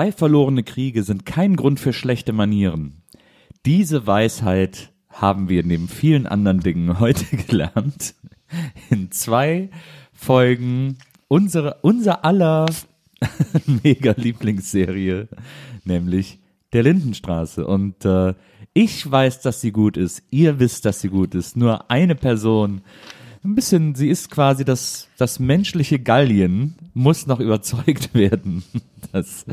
Zwei verlorene Kriege sind kein Grund für schlechte Manieren. Diese Weisheit haben wir neben vielen anderen Dingen heute gelernt. In zwei Folgen unsere, unser aller mega Lieblingsserie, nämlich der Lindenstraße. Und äh, ich weiß, dass sie gut ist. Ihr wisst, dass sie gut ist. Nur eine Person, ein bisschen, sie ist quasi das, das menschliche Gallien, muss noch überzeugt werden, dass,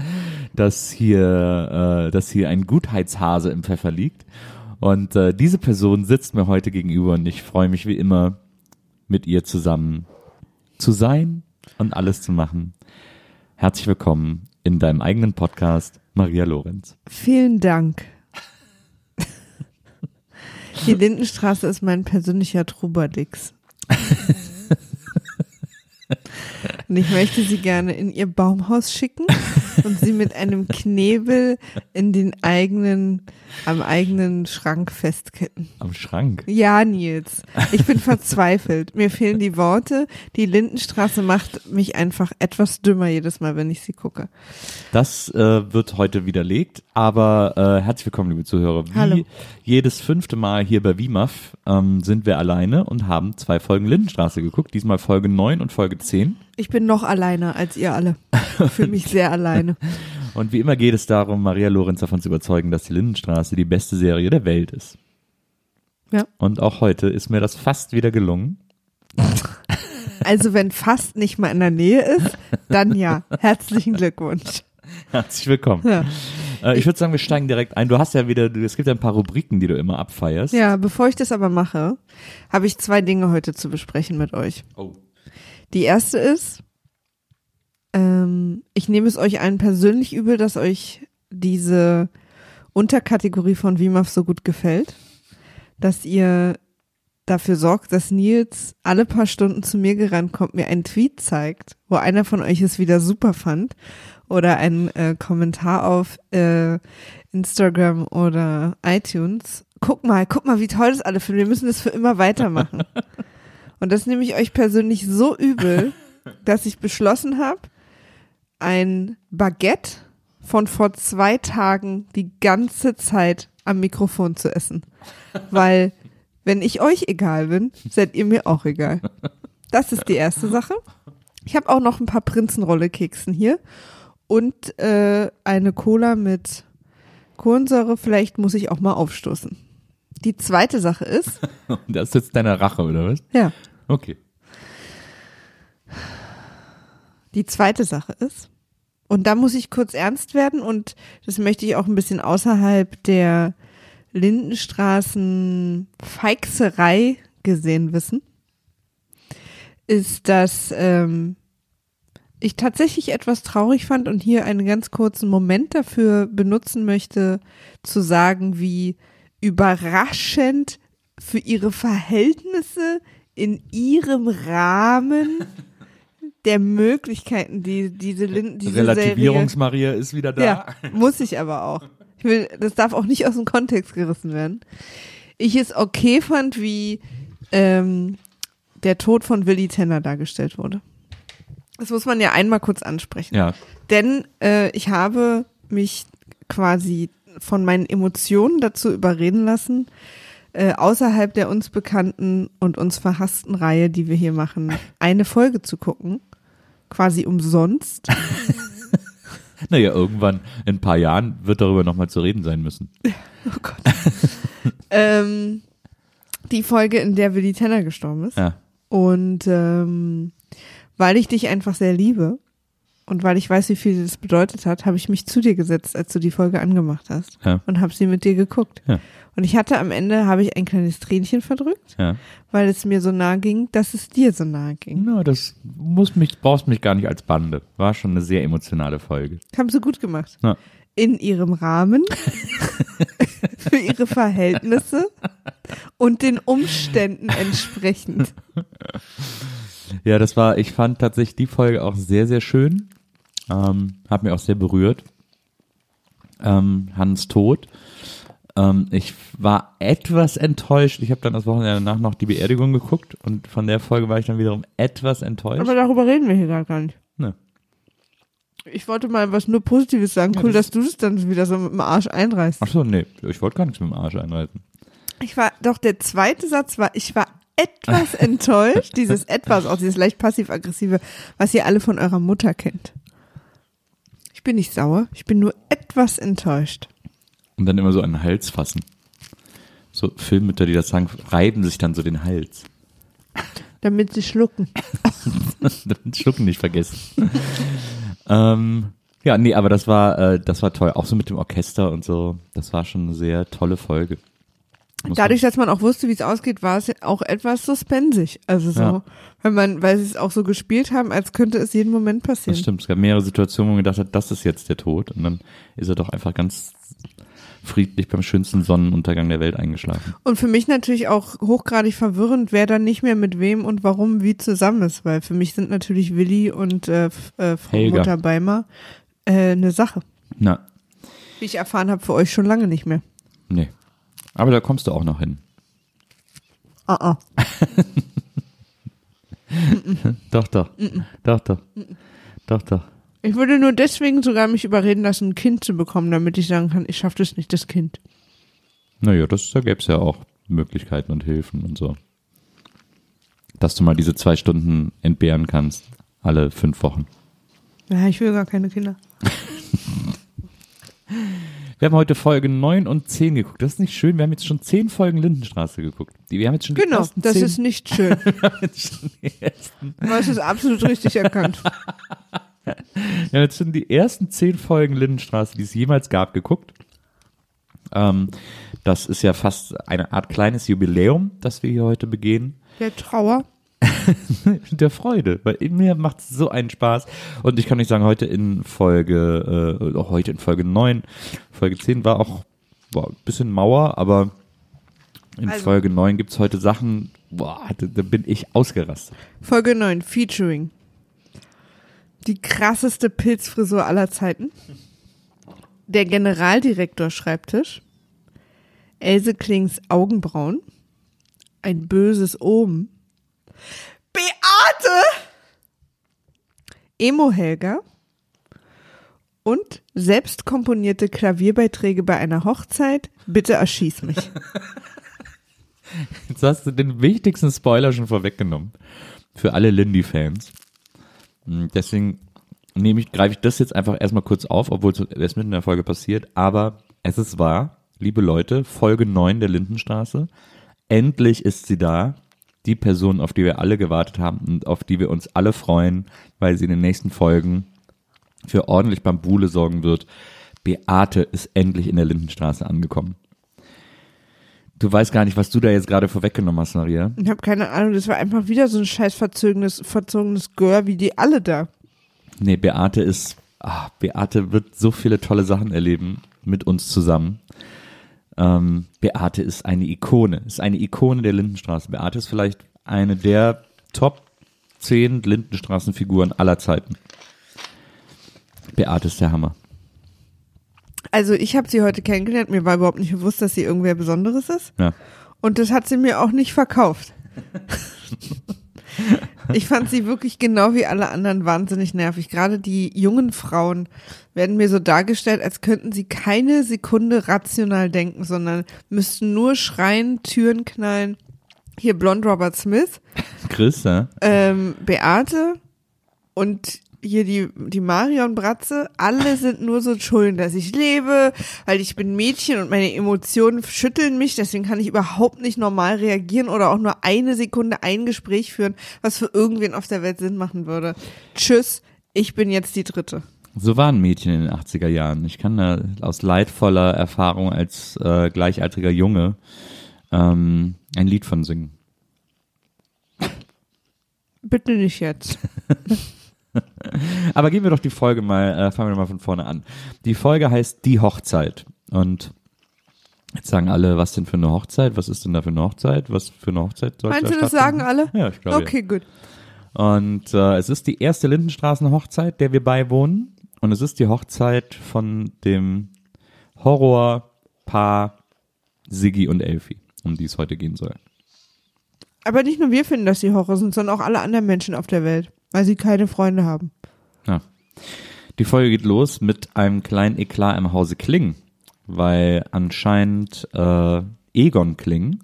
dass hier, äh, dass hier ein Gutheitshase im Pfeffer liegt. Und äh, diese Person sitzt mir heute gegenüber und ich freue mich wie immer, mit ihr zusammen zu sein und alles zu machen. Herzlich willkommen in deinem eigenen Podcast, Maria Lorenz. Vielen Dank. Die Lindenstraße ist mein persönlicher Trubadix. Und ich möchte sie gerne in ihr Baumhaus schicken und sie mit einem Knebel in den eigenen, am eigenen Schrank festketten. Am Schrank? Ja, Nils. Ich bin verzweifelt. Mir fehlen die Worte. Die Lindenstraße macht mich einfach etwas dümmer jedes Mal, wenn ich sie gucke. Das äh, wird heute widerlegt, aber äh, herzlich willkommen, liebe Zuhörer. Wie Hallo. jedes fünfte Mal hier bei WIMAF ähm, sind wir alleine und haben zwei Folgen Lindenstraße geguckt. Diesmal Folge 9 und Folge 10. Ich bin noch alleiner als ihr alle. Ich fühle mich sehr alleine. Und wie immer geht es darum, Maria Lorenz davon zu überzeugen, dass die Lindenstraße die beste Serie der Welt ist. Ja. Und auch heute ist mir das fast wieder gelungen. Also wenn fast nicht mal in der Nähe ist, dann ja. Herzlichen Glückwunsch. Herzlich willkommen. Ja. Äh, ich würde sagen, wir steigen direkt ein. Du hast ja wieder, es gibt ja ein paar Rubriken, die du immer abfeierst. Ja, bevor ich das aber mache, habe ich zwei Dinge heute zu besprechen mit euch. Oh. Die erste ist, ähm, ich nehme es euch allen persönlich übel, dass euch diese Unterkategorie von WIMAF so gut gefällt, dass ihr dafür sorgt, dass Nils alle paar Stunden zu mir gerannt kommt, mir einen Tweet zeigt, wo einer von euch es wieder super fand oder einen äh, Kommentar auf äh, Instagram oder iTunes. Guck mal, guck mal, wie toll das alle finden. Wir müssen das für immer weitermachen. Und das nehme ich euch persönlich so übel, dass ich beschlossen habe, ein Baguette von vor zwei Tagen die ganze Zeit am Mikrofon zu essen. Weil, wenn ich euch egal bin, seid ihr mir auch egal. Das ist die erste Sache. Ich habe auch noch ein paar Prinzenrolle-Keksen hier und äh, eine Cola mit Kohlensäure. Vielleicht muss ich auch mal aufstoßen. Die zweite Sache ist, Das ist jetzt deine Rache, oder was? ja, Okay. Die zweite Sache ist, und da muss ich kurz ernst werden und das möchte ich auch ein bisschen außerhalb der Lindenstraßen Feixerei gesehen wissen, ist, dass ähm, ich tatsächlich etwas traurig fand und hier einen ganz kurzen Moment dafür benutzen möchte, zu sagen, wie überraschend für ihre Verhältnisse in ihrem Rahmen der Möglichkeiten, die diese Linden, diese Relativierungsmaria ist wieder da. ja, muss ich aber auch. Ich will, das darf auch nicht aus dem Kontext gerissen werden. Ich es okay fand, wie ähm, der Tod von Willy Tenner dargestellt wurde. Das muss man ja einmal kurz ansprechen. Ja. Denn äh, ich habe mich quasi von meinen Emotionen dazu überreden lassen, äh, außerhalb der uns bekannten und uns verhassten Reihe, die wir hier machen, eine Folge zu gucken. Quasi umsonst. Naja, irgendwann in ein paar Jahren wird darüber nochmal zu reden sein müssen. Oh Gott. ähm, die Folge, in der Willy Tenner gestorben ist. Ja. Und ähm, weil ich dich einfach sehr liebe und weil ich weiß, wie viel das bedeutet hat, habe ich mich zu dir gesetzt, als du die Folge angemacht hast Ja. und habe sie mit dir geguckt. Ja. Und ich hatte am Ende, habe ich ein kleines Tränchen verdrückt, Ja. weil es mir so nahe ging, dass es dir so nahe ging. Na, das muss mich, brauchst mich gar nicht als Bande. War schon eine sehr emotionale Folge. Haben sie gut gemacht. Ja. In ihrem Rahmen, für ihre Verhältnisse und den Umständen entsprechend. Ja, das war, ich fand tatsächlich die Folge auch sehr, sehr schön. Ähm, hat mir auch sehr berührt. Ähm, Hans Tod. Ähm, ich war etwas enttäuscht. Ich habe dann das Wochenende danach noch die Beerdigung geguckt und von der Folge war ich dann wiederum etwas enttäuscht. Aber darüber reden wir hier gar gar nicht. Ne. Ich wollte mal was nur Positives sagen. Ja, cool, das dass du das dann wieder so mit dem Arsch einreißt. Ach so, nee, ich wollte gar nichts mit dem Arsch einreißen. Ich war, doch der zweite Satz war, ich war etwas enttäuscht, dieses etwas, auch dieses leicht passiv-aggressive, was ihr alle von eurer Mutter kennt. Ich bin nicht sauer, ich bin nur etwas enttäuscht. Und dann immer so an den Hals fassen. So Filmmütter, die das sagen, reiben sich dann so den Hals. Damit sie schlucken. Damit Schlucken nicht vergessen. ähm, ja, nee, aber das war, äh, das war toll. Auch so mit dem Orchester und so. Das war schon eine sehr tolle Folge. Muss Dadurch, dass man auch wusste, wie es ausgeht, war es auch etwas suspensig. Also so, Ja. weil man, weil sie es auch so gespielt haben, als könnte es jeden Moment Das passieren. stimmt. Es gab mehrere Situationen, wo man gedacht hat, das ist jetzt der Tod. Und dann ist er doch einfach ganz friedlich beim schönsten Sonnenuntergang der Welt eingeschlafen. Und für mich natürlich auch hochgradig verwirrend, wer dann nicht mehr mit wem und warum wie zusammen ist, weil für mich sind natürlich Willi und äh, äh, Frau Helga. Mutter Beimer äh, eine Sache. Na, Wie ich erfahren habe, für euch schon lange nicht mehr. nee. Aber da kommst du auch noch hin. Ah, ah. Doch, doch. Doch, doch. Doch, doch. Ich würde nur deswegen sogar mich überreden lassen, ein Kind zu bekommen, damit ich sagen kann, ich schaffe das nicht, das Kind. Naja, das, da gäbe es ja auch Möglichkeiten und Hilfen und so. Dass du mal diese zwei Stunden entbehren kannst, alle fünf Wochen. Ja, ich will gar keine Kinder. Wir haben heute Folge 9 und 10 geguckt. Das ist nicht schön. Wir haben jetzt schon 10 Folgen Lindenstraße geguckt. Die, wir haben jetzt schon die Genau, ersten das 10, ist nicht schön. wir haben jetzt schon die ersten, Das ist absolut richtig erkannt. haben jetzt schon die ersten 10 Folgen Lindenstraße, die es jemals gab, geguckt. Ähm, das ist ja fast eine Art kleines Jubiläum, das wir hier heute begehen. Der Trauer. der Freude, weil in mir macht es so einen Spaß. Und ich kann euch sagen, heute in Folge, äh, heute in Folge 9, Folge 10 war auch boah, ein bisschen Mauer, aber in Also- Folge 9 gibt's heute Sachen, boah, da, da bin ich ausgerastet. Folge 9, Featuring. Die krasseste Pilzfrisur aller Zeiten. Der Generaldirektor Schreibtisch. Else Klings Augenbrauen. Ein böses Oben. Beate! Emo Helga. Und selbst komponierte Klavierbeiträge bei einer Hochzeit. Bitte erschieß mich. Jetzt hast du den wichtigsten Spoiler schon vorweggenommen. Für alle Lindy-Fans. Hm, Deswegen nehme ich, greife ich das jetzt einfach erstmal kurz auf, obwohl es erst mitten in der Folge passiert. Aber es ist wahr, liebe Leute, Folge 9 der Lindenstraße. Endlich ist sie da. Die Person, auf die wir alle gewartet haben und auf die wir uns alle freuen, weil sie in den nächsten Folgen für ordentlich Bambule sorgen wird. Beate ist endlich in der Lindenstraße angekommen. Du weißt gar nicht, was du da jetzt gerade vorweggenommen hast, Maria. Ich habe keine Ahnung, das war einfach wieder so ein scheiß verzogenes, verzogenes Gör wie die alle da. Nee, Beate ist, ah, Beate wird so viele tolle Sachen erleben mit uns zusammen. Ähm, Beate ist eine Ikone, ist eine Ikone der Lindenstraße. Beate ist vielleicht eine der Top 10 Lindenstraßenfiguren aller Zeiten. Beate ist der Hammer. Also ich habe sie heute kennengelernt, mir war überhaupt nicht bewusst, dass sie irgendwer Besonderes ist. Ja. Und das hat sie mir auch nicht verkauft. ich fand sie wirklich genau wie alle anderen wahnsinnig nervig. Gerade die jungen Frauen werden mir so dargestellt, als könnten sie keine Sekunde rational denken, sondern müssten nur schreien, Türen knallen. Hier Blond Robert Smith, Chris, ja? ähm, Beate und hier die, die Marion Bratze, alle sind nur so schuld, dass ich lebe, weil ich bin Mädchen und meine Emotionen schütteln mich, deswegen kann ich überhaupt nicht normal reagieren oder auch nur eine Sekunde ein Gespräch führen, was für irgendwen auf der Welt Sinn machen würde. Tschüss, ich bin jetzt die Dritte. So waren Mädchen in den 80er Jahren. Ich kann da aus leidvoller Erfahrung als äh, gleichaltriger Junge ähm, ein Lied von singen. Bitte nicht jetzt. Aber gehen wir doch die Folge mal, äh, fangen wir mal von vorne an. Die Folge heißt Die Hochzeit. Und jetzt sagen alle, was denn für eine Hochzeit? Was ist denn da für eine Hochzeit? Was für eine Hochzeit soll Meinst da du, das sagen alle? Ja, ich glaube. Okay, gut. Ja. Und äh, es ist die erste Lindenstraßen-Hochzeit, der wir beiwohnen. Und es ist die Hochzeit von dem Horrorpaar Siggi und Elfi, um die es heute gehen soll. Aber nicht nur wir finden, dass sie Horror sind, sondern auch alle anderen Menschen auf der Welt, weil sie keine Freunde haben. Ja. Die Folge geht los mit einem kleinen Eklat im Hause Kling, weil anscheinend äh, Egon Kling,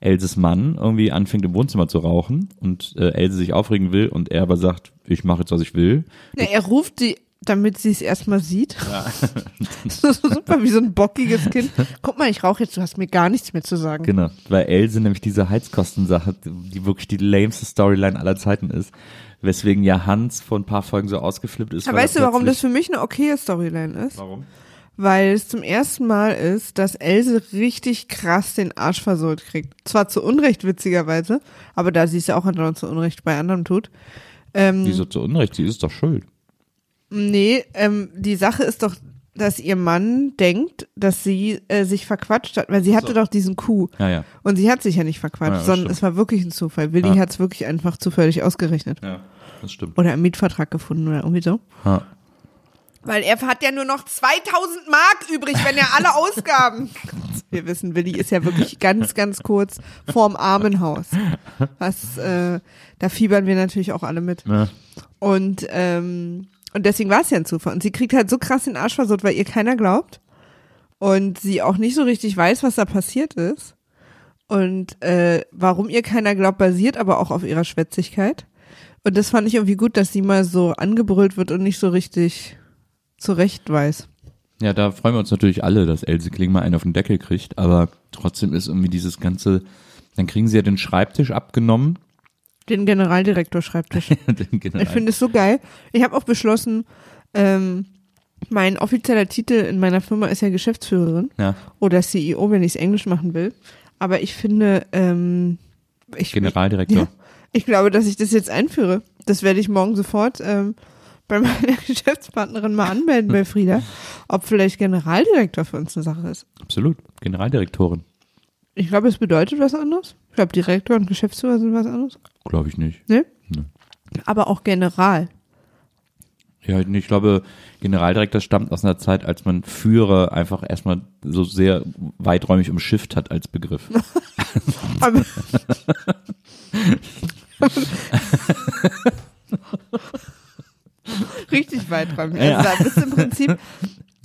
Elses Mann, irgendwie anfängt im Wohnzimmer zu rauchen und äh, Else sich aufregen will und er aber sagt, ich mache jetzt, was ich will. Ja, er ruft sie, damit sie es erstmal sieht. Ja. super wie so ein bockiges Kind. Guck mal, ich rauche jetzt, du hast mir gar nichts mehr zu sagen. Genau, weil Else nämlich diese Heizkostensache, die wirklich die lameste Storyline aller Zeiten ist. Weswegen ja Hans vor ein paar Folgen so ausgeflippt ist. Aber weißt du, warum das für mich eine okaye Storyline ist? Warum? Weil es zum ersten Mal ist, dass Else richtig krass den Arsch versohlt kriegt. Zwar zu Unrecht, witzigerweise, aber da sie es ja auch andauernd zu Unrecht bei anderen tut. Ähm, Wieso zu Unrecht? Sie ist doch schuld. Nee, ähm, die Sache ist doch, dass ihr Mann denkt, dass sie äh, sich verquatscht hat, weil sie hatte so. doch diesen Coup. Ja, ja. Und sie hat sich ja nicht verquatscht, ja, sondern stimmt. es war wirklich ein Zufall. Willi ja. hat es wirklich einfach zufällig ausgerechnet. Ja, das stimmt. Oder im Mietvertrag gefunden oder irgendwie so. Ja. Weil er hat ja nur noch 2000 Mark übrig, wenn er alle Ausgaben. Wir wissen, Willi ist ja wirklich ganz, ganz kurz vorm Armenhaus. Was, äh, da fiebern wir natürlich auch alle mit. Ja. Und, ähm, und deswegen war es ja ein Zufall. Und sie kriegt halt so krass den Arsch versucht, weil ihr keiner glaubt. Und sie auch nicht so richtig weiß, was da passiert ist. Und äh, warum ihr keiner glaubt, basiert aber auch auf ihrer Schwätzigkeit. Und das fand ich irgendwie gut, dass sie mal so angebrüllt wird und nicht so richtig zurecht weiß. Ja, da freuen wir uns natürlich alle, dass Else Kling mal einen auf den Deckel kriegt, aber trotzdem ist irgendwie dieses ganze, dann kriegen sie ja den Schreibtisch abgenommen. Den Generaldirektor-Schreibtisch. den General. Ich finde es so geil. Ich habe auch beschlossen, ähm, mein offizieller Titel in meiner Firma ist ja Geschäftsführerin ja. oder CEO, wenn ich es Englisch machen will. Aber ich finde, ähm, ich, Generaldirektor. Ja, ich glaube, dass ich das jetzt einführe. Das werde ich morgen sofort ähm, bei meiner Geschäftspartnerin mal anmelden bei Frieda, ob vielleicht Generaldirektor für uns eine Sache ist. Absolut, Generaldirektorin. Ich glaube, es bedeutet was anderes. Ich glaube, Direktor und Geschäftsführer sind was anderes. Glaube ich nicht. Ne? Nee. Aber auch General. Ja, ich glaube, Generaldirektor stammt aus einer Zeit, als man Führer einfach erstmal so sehr weiträumig umschifft hat als Begriff. Richtig weiträumig. Also da bist du im Prinzip,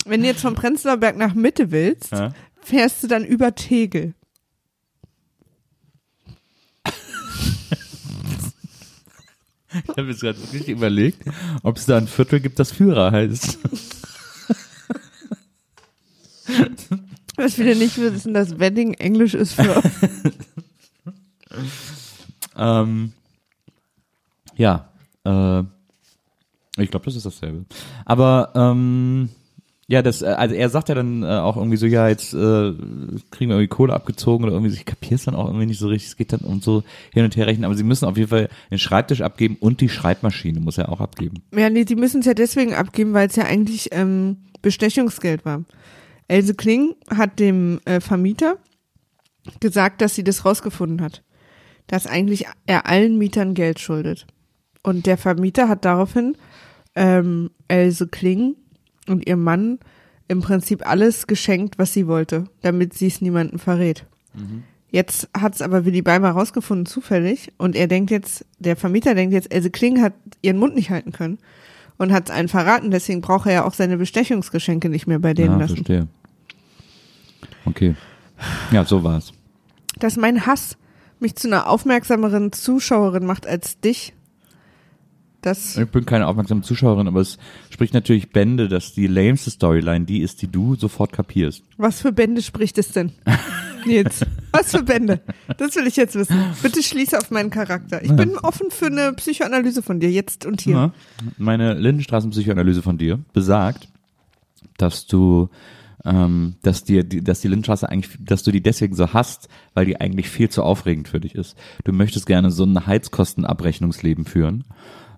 wenn du jetzt vom Prenzlauer Berg nach Mitte willst, ja. fährst du dann über Tegel. Ich habe jetzt gerade wirklich überlegt, ob es da ein Viertel gibt, das Führer heißt. Was viele nicht wissen, dass Wedding Englisch ist für. ähm, ja, äh, ich glaube, das ist dasselbe. Aber ähm, ja, das, äh, also er sagt ja dann äh, auch irgendwie so, ja, jetzt äh, kriegen wir irgendwie Kohle abgezogen oder irgendwie, ich kapier's dann auch irgendwie nicht so richtig, es geht dann um so hin und her rechnen, aber sie müssen auf jeden Fall den Schreibtisch abgeben und die Schreibmaschine muss er auch abgeben. Ja, nee, die müssen es ja deswegen abgeben, weil es ja eigentlich ähm, Bestechungsgeld war. Else Kling hat dem äh, Vermieter gesagt, dass sie das rausgefunden hat, dass eigentlich er allen Mietern Geld schuldet. Und der Vermieter hat daraufhin ähm, Else Kling und ihr Mann im Prinzip alles geschenkt, was sie wollte, damit sie es niemandem verrät. Mhm. Jetzt hat es aber Willy Beimer rausgefunden, zufällig, und er denkt jetzt, der Vermieter denkt jetzt, Else Kling hat ihren Mund nicht halten können und hat es einen verraten, deswegen braucht er ja auch seine Bestechungsgeschenke nicht mehr bei denen ja, lassen. Verstehe. Okay. Ja, so war's. Dass mein Hass mich zu einer aufmerksameren Zuschauerin macht als dich, das ich bin keine aufmerksame Zuschauerin, aber es spricht natürlich Bände, dass die lameste Storyline die ist, die du sofort kapierst. Was für Bände spricht es denn? Nils, was für Bände? Das will ich jetzt wissen. Bitte schließe auf meinen Charakter. Ich bin offen für eine Psychoanalyse von dir, jetzt und hier. Ja, meine Lindenstraßen-Psychoanalyse von dir besagt, dass du ähm, dass dir, dass die Lindenstraße eigentlich, dass du die deswegen so hast, weil die eigentlich viel zu aufregend für dich ist. Du möchtest gerne so ein Heizkostenabrechnungsleben führen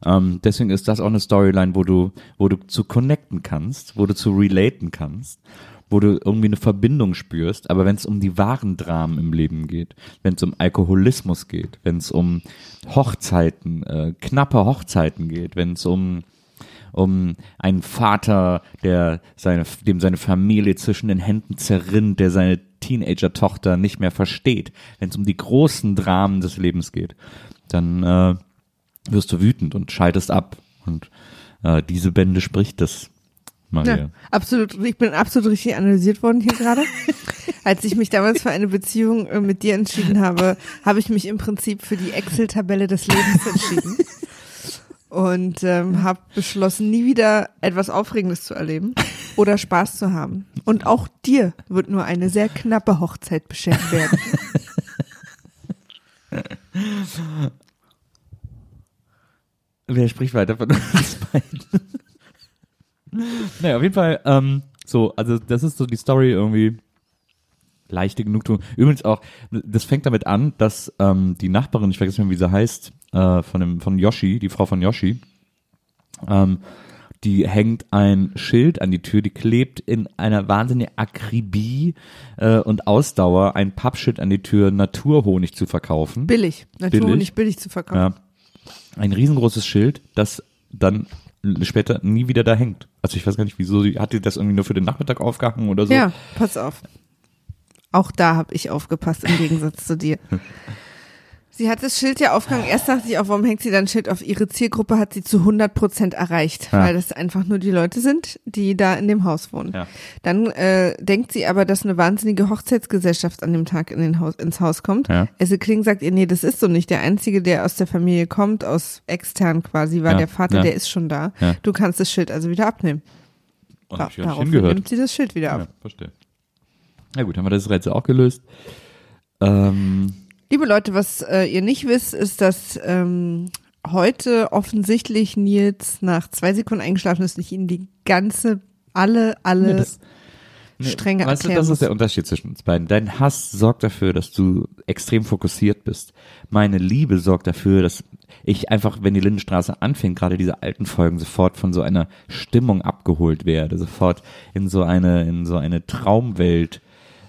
ähm, deswegen ist das auch eine Storyline, wo du, wo du zu connecten kannst, wo du zu relaten kannst, wo du irgendwie eine Verbindung spürst. Aber wenn es um die wahren Dramen im Leben geht, wenn es um Alkoholismus geht, wenn es um Hochzeiten, äh, knappe Hochzeiten geht, wenn es um um einen Vater, der seine, dem seine Familie zwischen den Händen zerrinnt, der seine Teenager-Tochter nicht mehr versteht, wenn es um die großen Dramen des Lebens geht, dann äh, wirst du wütend und schaltest ab und Äh, diese Bände spricht das, Maria. Ja, absolut. Ich bin absolut richtig analysiert worden hier gerade. Als ich mich damals für eine Beziehung äh, mit dir entschieden habe, habe ich mich im Prinzip für die Excel-Tabelle des Lebens entschieden. Und ähm, habe beschlossen, nie wieder etwas Aufregendes zu erleben oder Spaß zu haben. Und auch dir wird nur eine sehr knappe Hochzeit beschert werden. Wer spricht weiter von uns beiden? naja, auf jeden Fall, ähm, so, also das ist so die Story irgendwie leichte Genugtuung. Übrigens auch, das fängt damit an, dass ähm, die Nachbarin, ich vergesse nicht mehr, wie sie heißt, äh, von dem von Yoshi, die Frau von Yoshi, ähm, die hängt ein Schild an die Tür, die klebt in einer wahnsinnigen Akribie äh, und Ausdauer ein Pappschild an die Tür, Naturhonig zu verkaufen. Billig. Naturhonig billig zu verkaufen. Ja. Ein riesengroßes Schild, das dann später nie wieder da hängt. Also ich weiß gar nicht, wieso, hat die das irgendwie nur für den Nachmittag aufgehangen oder so? Ja, pass auf. Auch da habe ich aufgepasst im Gegensatz zu dir. Sie hat das Schild ja aufgehangen. Erst dachte ich auch, warum hängt sie dann ein Schild auf? Ihre Zielgruppe hat sie zu 100 Prozent erreicht, Ja. weil das einfach nur die Leute sind, die da in dem Haus wohnen. Ja. Dann äh, denkt sie aber, dass eine wahnsinnige Hochzeitsgesellschaft an dem Tag in den Haus, ins Haus kommt. Ja. Esse Kling sagt ihr, nee, das ist so nicht. Der Einzige, der aus der Familie kommt, aus extern quasi, war Ja, der Vater, der ist schon da. Du kannst das Schild also wieder abnehmen. Und Da, hingehört. nimmt sie das Schild wieder ab. Ja, verstehe. Na gut, haben wir das Rätsel auch gelöst. Ähm, Liebe Leute, was äh, ihr nicht wisst, ist, dass ähm, heute offensichtlich Nils nach zwei Sekunden eingeschlafen ist und ich Ihnen die ganze, alle, alle nee, das, nee, Strenge weißt du, das ist der Unterschied zwischen uns beiden. Dein Hass sorgt dafür, dass du extrem fokussiert bist. Meine Liebe sorgt dafür, dass ich einfach, wenn die Lindenstraße anfängt, gerade diese alten Folgen, sofort von so einer Stimmung abgeholt werde, sofort in so eine, in so eine Traumwelt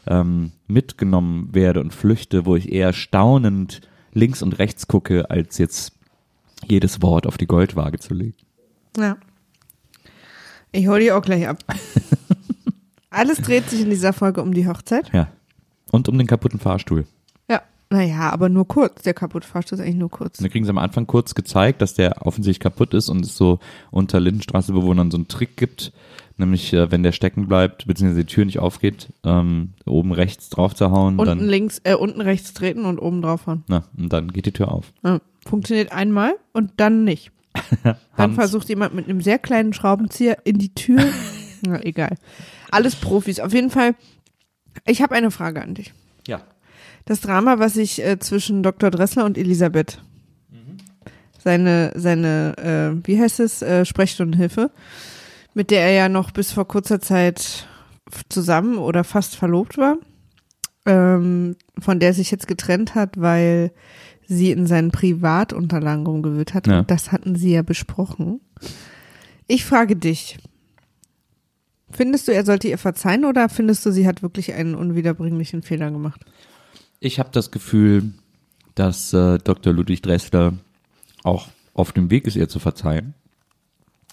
ähm, mitgenommen werde und flüchte, wo ich eher staunend links und rechts gucke, als jetzt jedes Wort auf die Goldwaage zu legen. Ja. Ich hole die auch gleich ab. Alles dreht sich in dieser Folge um die Hochzeit. Ja. Und um den kaputten Fahrstuhl. Ja. Naja, aber nur kurz. Der kaputte Fahrstuhl ist eigentlich nur kurz. Und da kriegen sie am Anfang kurz gezeigt, dass der offensichtlich kaputt ist und es so unter Lindenstraßebewohnern so einen Trick gibt, nämlich äh, wenn der stecken bleibt, beziehungsweise die Tür nicht aufgeht, ähm, oben rechts drauf zu hauen, Unten dann, links, äh, unten rechts treten und oben draufhauen. na, und dann geht die Tür auf. Ja. Funktioniert einmal und dann nicht. Dann versucht jemand mit einem sehr kleinen Schraubenzieher in die Tür. Na, egal. Alles Profis. Auf jeden Fall, ich habe eine Frage an dich. Ja. Das Drama, was sich äh, zwischen Dr. Dressler und Elisabeth, seine, seine, äh, wie heißt es, äh, Sprechstundenhilfe, mit der er ja noch bis vor kurzer Zeit zusammen oder fast verlobt war, ähm, von der er sich jetzt getrennt hat, weil sie in seinen Privatunterlagen rumgewühlt hat. Ja. Und das hatten sie ja besprochen. Ich frage dich, findest du, er sollte ihr verzeihen oder findest du, sie hat wirklich einen unwiederbringlichen Fehler gemacht? Ich habe das Gefühl, dass äh, Dr. Ludwig Dressler auch auf dem Weg ist, ihr zu verzeihen.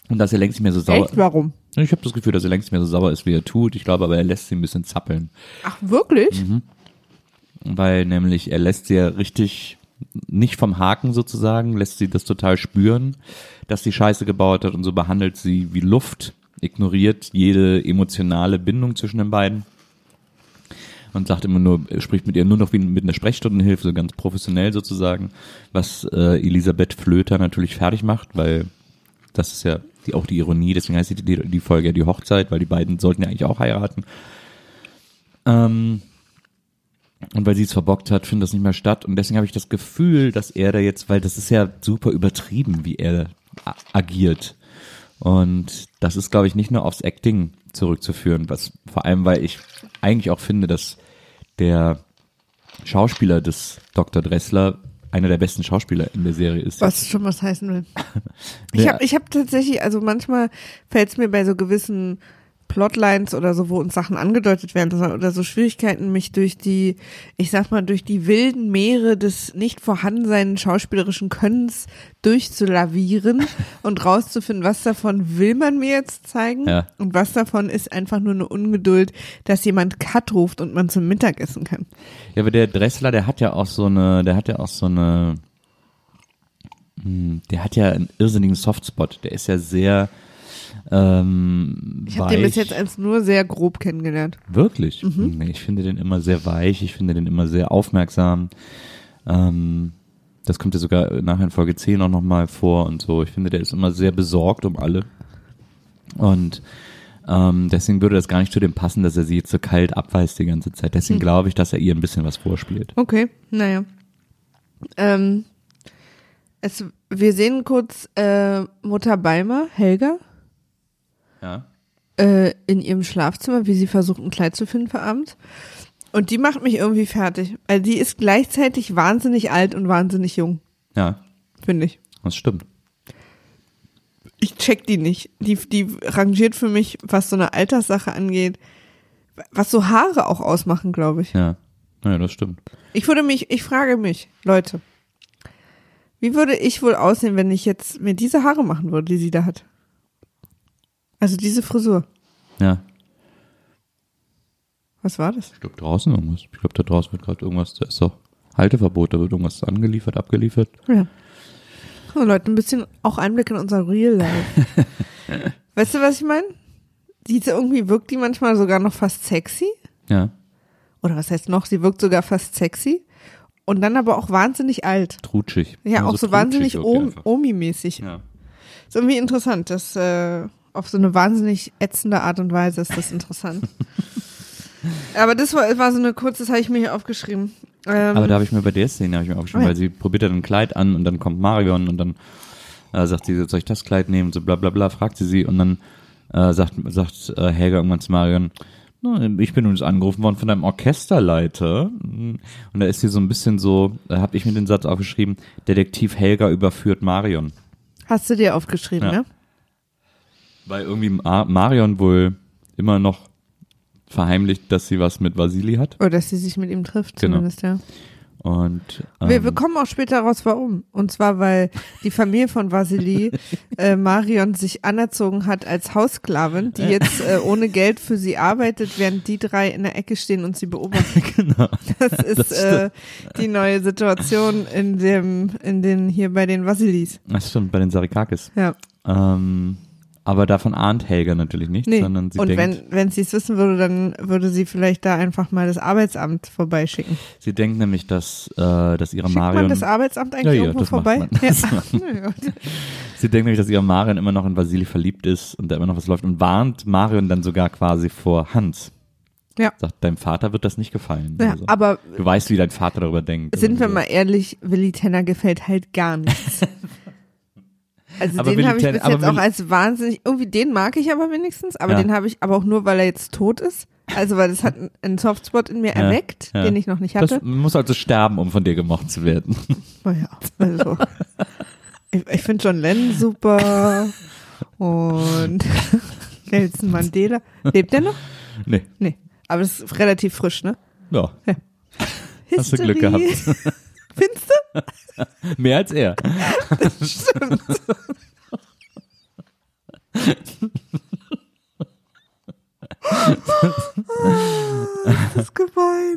Und dass er längst nicht mehr so sauer Echt? Warum? Ich habe das Gefühl, dass er längst nicht mehr so sauer ist, wie er tut. Ich glaube aber, er lässt sie ein bisschen zappeln. Ach, wirklich? weil nämlich er lässt sie ja richtig nicht vom Haken sozusagen, lässt sie das total spüren, dass sie Scheiße gebaut hat und so behandelt sie wie Luft, ignoriert jede emotionale Bindung zwischen den beiden und sagt immer nur, spricht mit ihr nur noch wie mit einer Sprechstundenhilfe, so ganz professionell sozusagen, was äh, Elisabeth Flöter natürlich fertig macht, weil das ist ja die, auch die Ironie, deswegen heißt die, die, die Folge ja die Hochzeit, weil die beiden sollten ja eigentlich auch heiraten. Ähm, und weil sie es verbockt hat, findet das nicht mehr statt. Und deswegen habe ich das Gefühl, dass er da jetzt, weil das ist ja super übertrieben, wie er agiert. Und das ist, glaube ich, nicht nur aufs Acting zurückzuführen, was vor allem, weil ich eigentlich auch finde, dass der Schauspieler des Dr. Dressler einer der besten Schauspieler in der Serie ist. Was schon was heißen will. Ich habe ich hab tatsächlich, also manchmal fällt es mir bei so gewissen Plotlines oder so, wo uns Sachen angedeutet werden oder- so Schwierigkeiten, mich durch die, ich sag mal, durch die wilden Meere des nicht vorhandensein schauspielerischen Könnens durchzulavieren und rauszufinden, was davon will man mir jetzt zeigen Ja. und was davon ist einfach nur eine Ungeduld, dass jemand Cut ruft und man zum Mittagessen kann. Ja, aber der Dressler, der hat ja auch so eine, der hat ja auch so eine, Hm, Der hat ja einen irrsinnigen Softspot. Der ist ja sehr ähm, Ich habe den bis jetzt als nur sehr grob kennengelernt. Wirklich? Mhm. Ich finde den immer sehr weich, ich finde den immer sehr aufmerksam. Ähm, das kommt ja sogar nachher in Folge 10 auch nochmal vor und so. Ich finde, der ist immer sehr besorgt um alle. Und ähm, deswegen würde das gar nicht zu dem passen, dass er sie jetzt so kalt abweist die ganze Zeit. Deswegen Hm. glaube ich, dass er ihr ein bisschen was vorspielt. Okay, naja. Ähm, es, wir sehen kurz äh, Mutter Beimer, Helga, Ja. äh, in ihrem Schlafzimmer, wie sie versucht, ein Kleid zu finden für Abend. Und die macht mich irgendwie fertig. Weil die ist gleichzeitig wahnsinnig alt und wahnsinnig jung, Ja, finde ich. das stimmt. Ich check die nicht. Die, die rangiert für mich, was so eine Alterssache angeht, was so Haare auch ausmachen, glaube ich. Ja. Ja, das stimmt. Ich würde mich, ich frage mich, Leute, wie würde ich wohl aussehen, wenn ich jetzt mir diese Haare machen würde, die sie da hat? Also diese Frisur. Ja. Was war das? Ich glaube draußen irgendwas. Ich glaube, da draußen wird gerade irgendwas, da ist doch Halteverbot, da wird irgendwas angeliefert, abgeliefert. Ja. So, Leute, ein bisschen auch Einblick in unser Real Life. weißt du, was ich meine? Die ist irgendwie wirkt die manchmal sogar noch fast sexy. Ja. Oder was heißt noch? Sie wirkt sogar fast sexy. Und dann aber auch wahnsinnig alt. Trutschig. Ja, auch so, trutschig wahnsinnig die. Omi-mäßig. Ja. Ist irgendwie interessant. Das äh, auf so eine wahnsinnig ätzende Art und Weise ist das interessant. Aber das war, war so eine kurze, das habe ich mir hier aufgeschrieben. Ähm, Aber da habe ich mir bei der Szene ich mir aufgeschrieben, Oh ja. weil sie probiert dann ein Kleid an und dann kommt Marion und dann äh, sagt sie, soll ich das Kleid nehmen? Und so bla bla bla, fragt sie sie und dann äh, sagt, sagt äh, Helga irgendwann zu Marion, "Na, ich bin übrigens angerufen worden von deinem Orchesterleiter. Und da ist sie so ein bisschen so, da habe ich mir den Satz aufgeschrieben, Detektiv Helga überführt Marion. hast du dir aufgeschrieben, Ja. ja? Weil irgendwie Ma Marion wohl immer noch verheimlicht, dass sie was mit Vasili hat. Oder dass sie sich mit ihm trifft, Genau. zumindest, ja. Und ähm, Wir, wir kommen auch später raus, warum. Und zwar, weil die Familie von Vasili äh, Marion sich anerzogen hat als Haussklavin, die jetzt äh, ohne Geld für sie arbeitet, während die drei in der Ecke stehen und sie beobachten. genau. Das ist äh, die neue Situation in dem, in den hier bei den Vasilis. Das stimmt, bei den Sarikakis. Ja. Ähm, aber davon ahnt Helga natürlich nichts, Nee. sondern sie und denkt, wenn, wenn sie es wissen würde, dann würde sie vielleicht da einfach mal das Arbeitsamt vorbeischicken. sie denkt nämlich, dass, äh, dass ihre Schickt Marion, man das Arbeitsamt eigentlich Ja, ja, irgendwo vorbei? Ja. Sie denkt nämlich, dass ihre Marion immer noch in Vasili verliebt ist und da immer noch was läuft und warnt Marion dann sogar quasi vor Hans. Ja. Sagt, deinem Vater wird das nicht gefallen. Ja, Also, aber du weißt, wie dein Vater darüber denkt. sind wir so. mal ehrlich, Willi Tenner gefällt halt gar nichts. Also Aber den habe ich bis jetzt auch als wahnsinnig, irgendwie den mag ich aber wenigstens, aber Ja. den habe ich aber auch nur, weil er jetzt tot ist. Also weil das hat einen- Softspot in mir Ja, erweckt, ja. den ich noch nicht Das hatte. muss also sterben, um von dir gemocht zu werden. Naja, also. ich ich finde John Lennon super und Nelson Mandela. Lebt der noch? nee, Nee. Aber das ist relativ frisch, ne? ja. Hast du Glück gehabt. Findest du? Mehr als er. Stimmt. das ist gemein.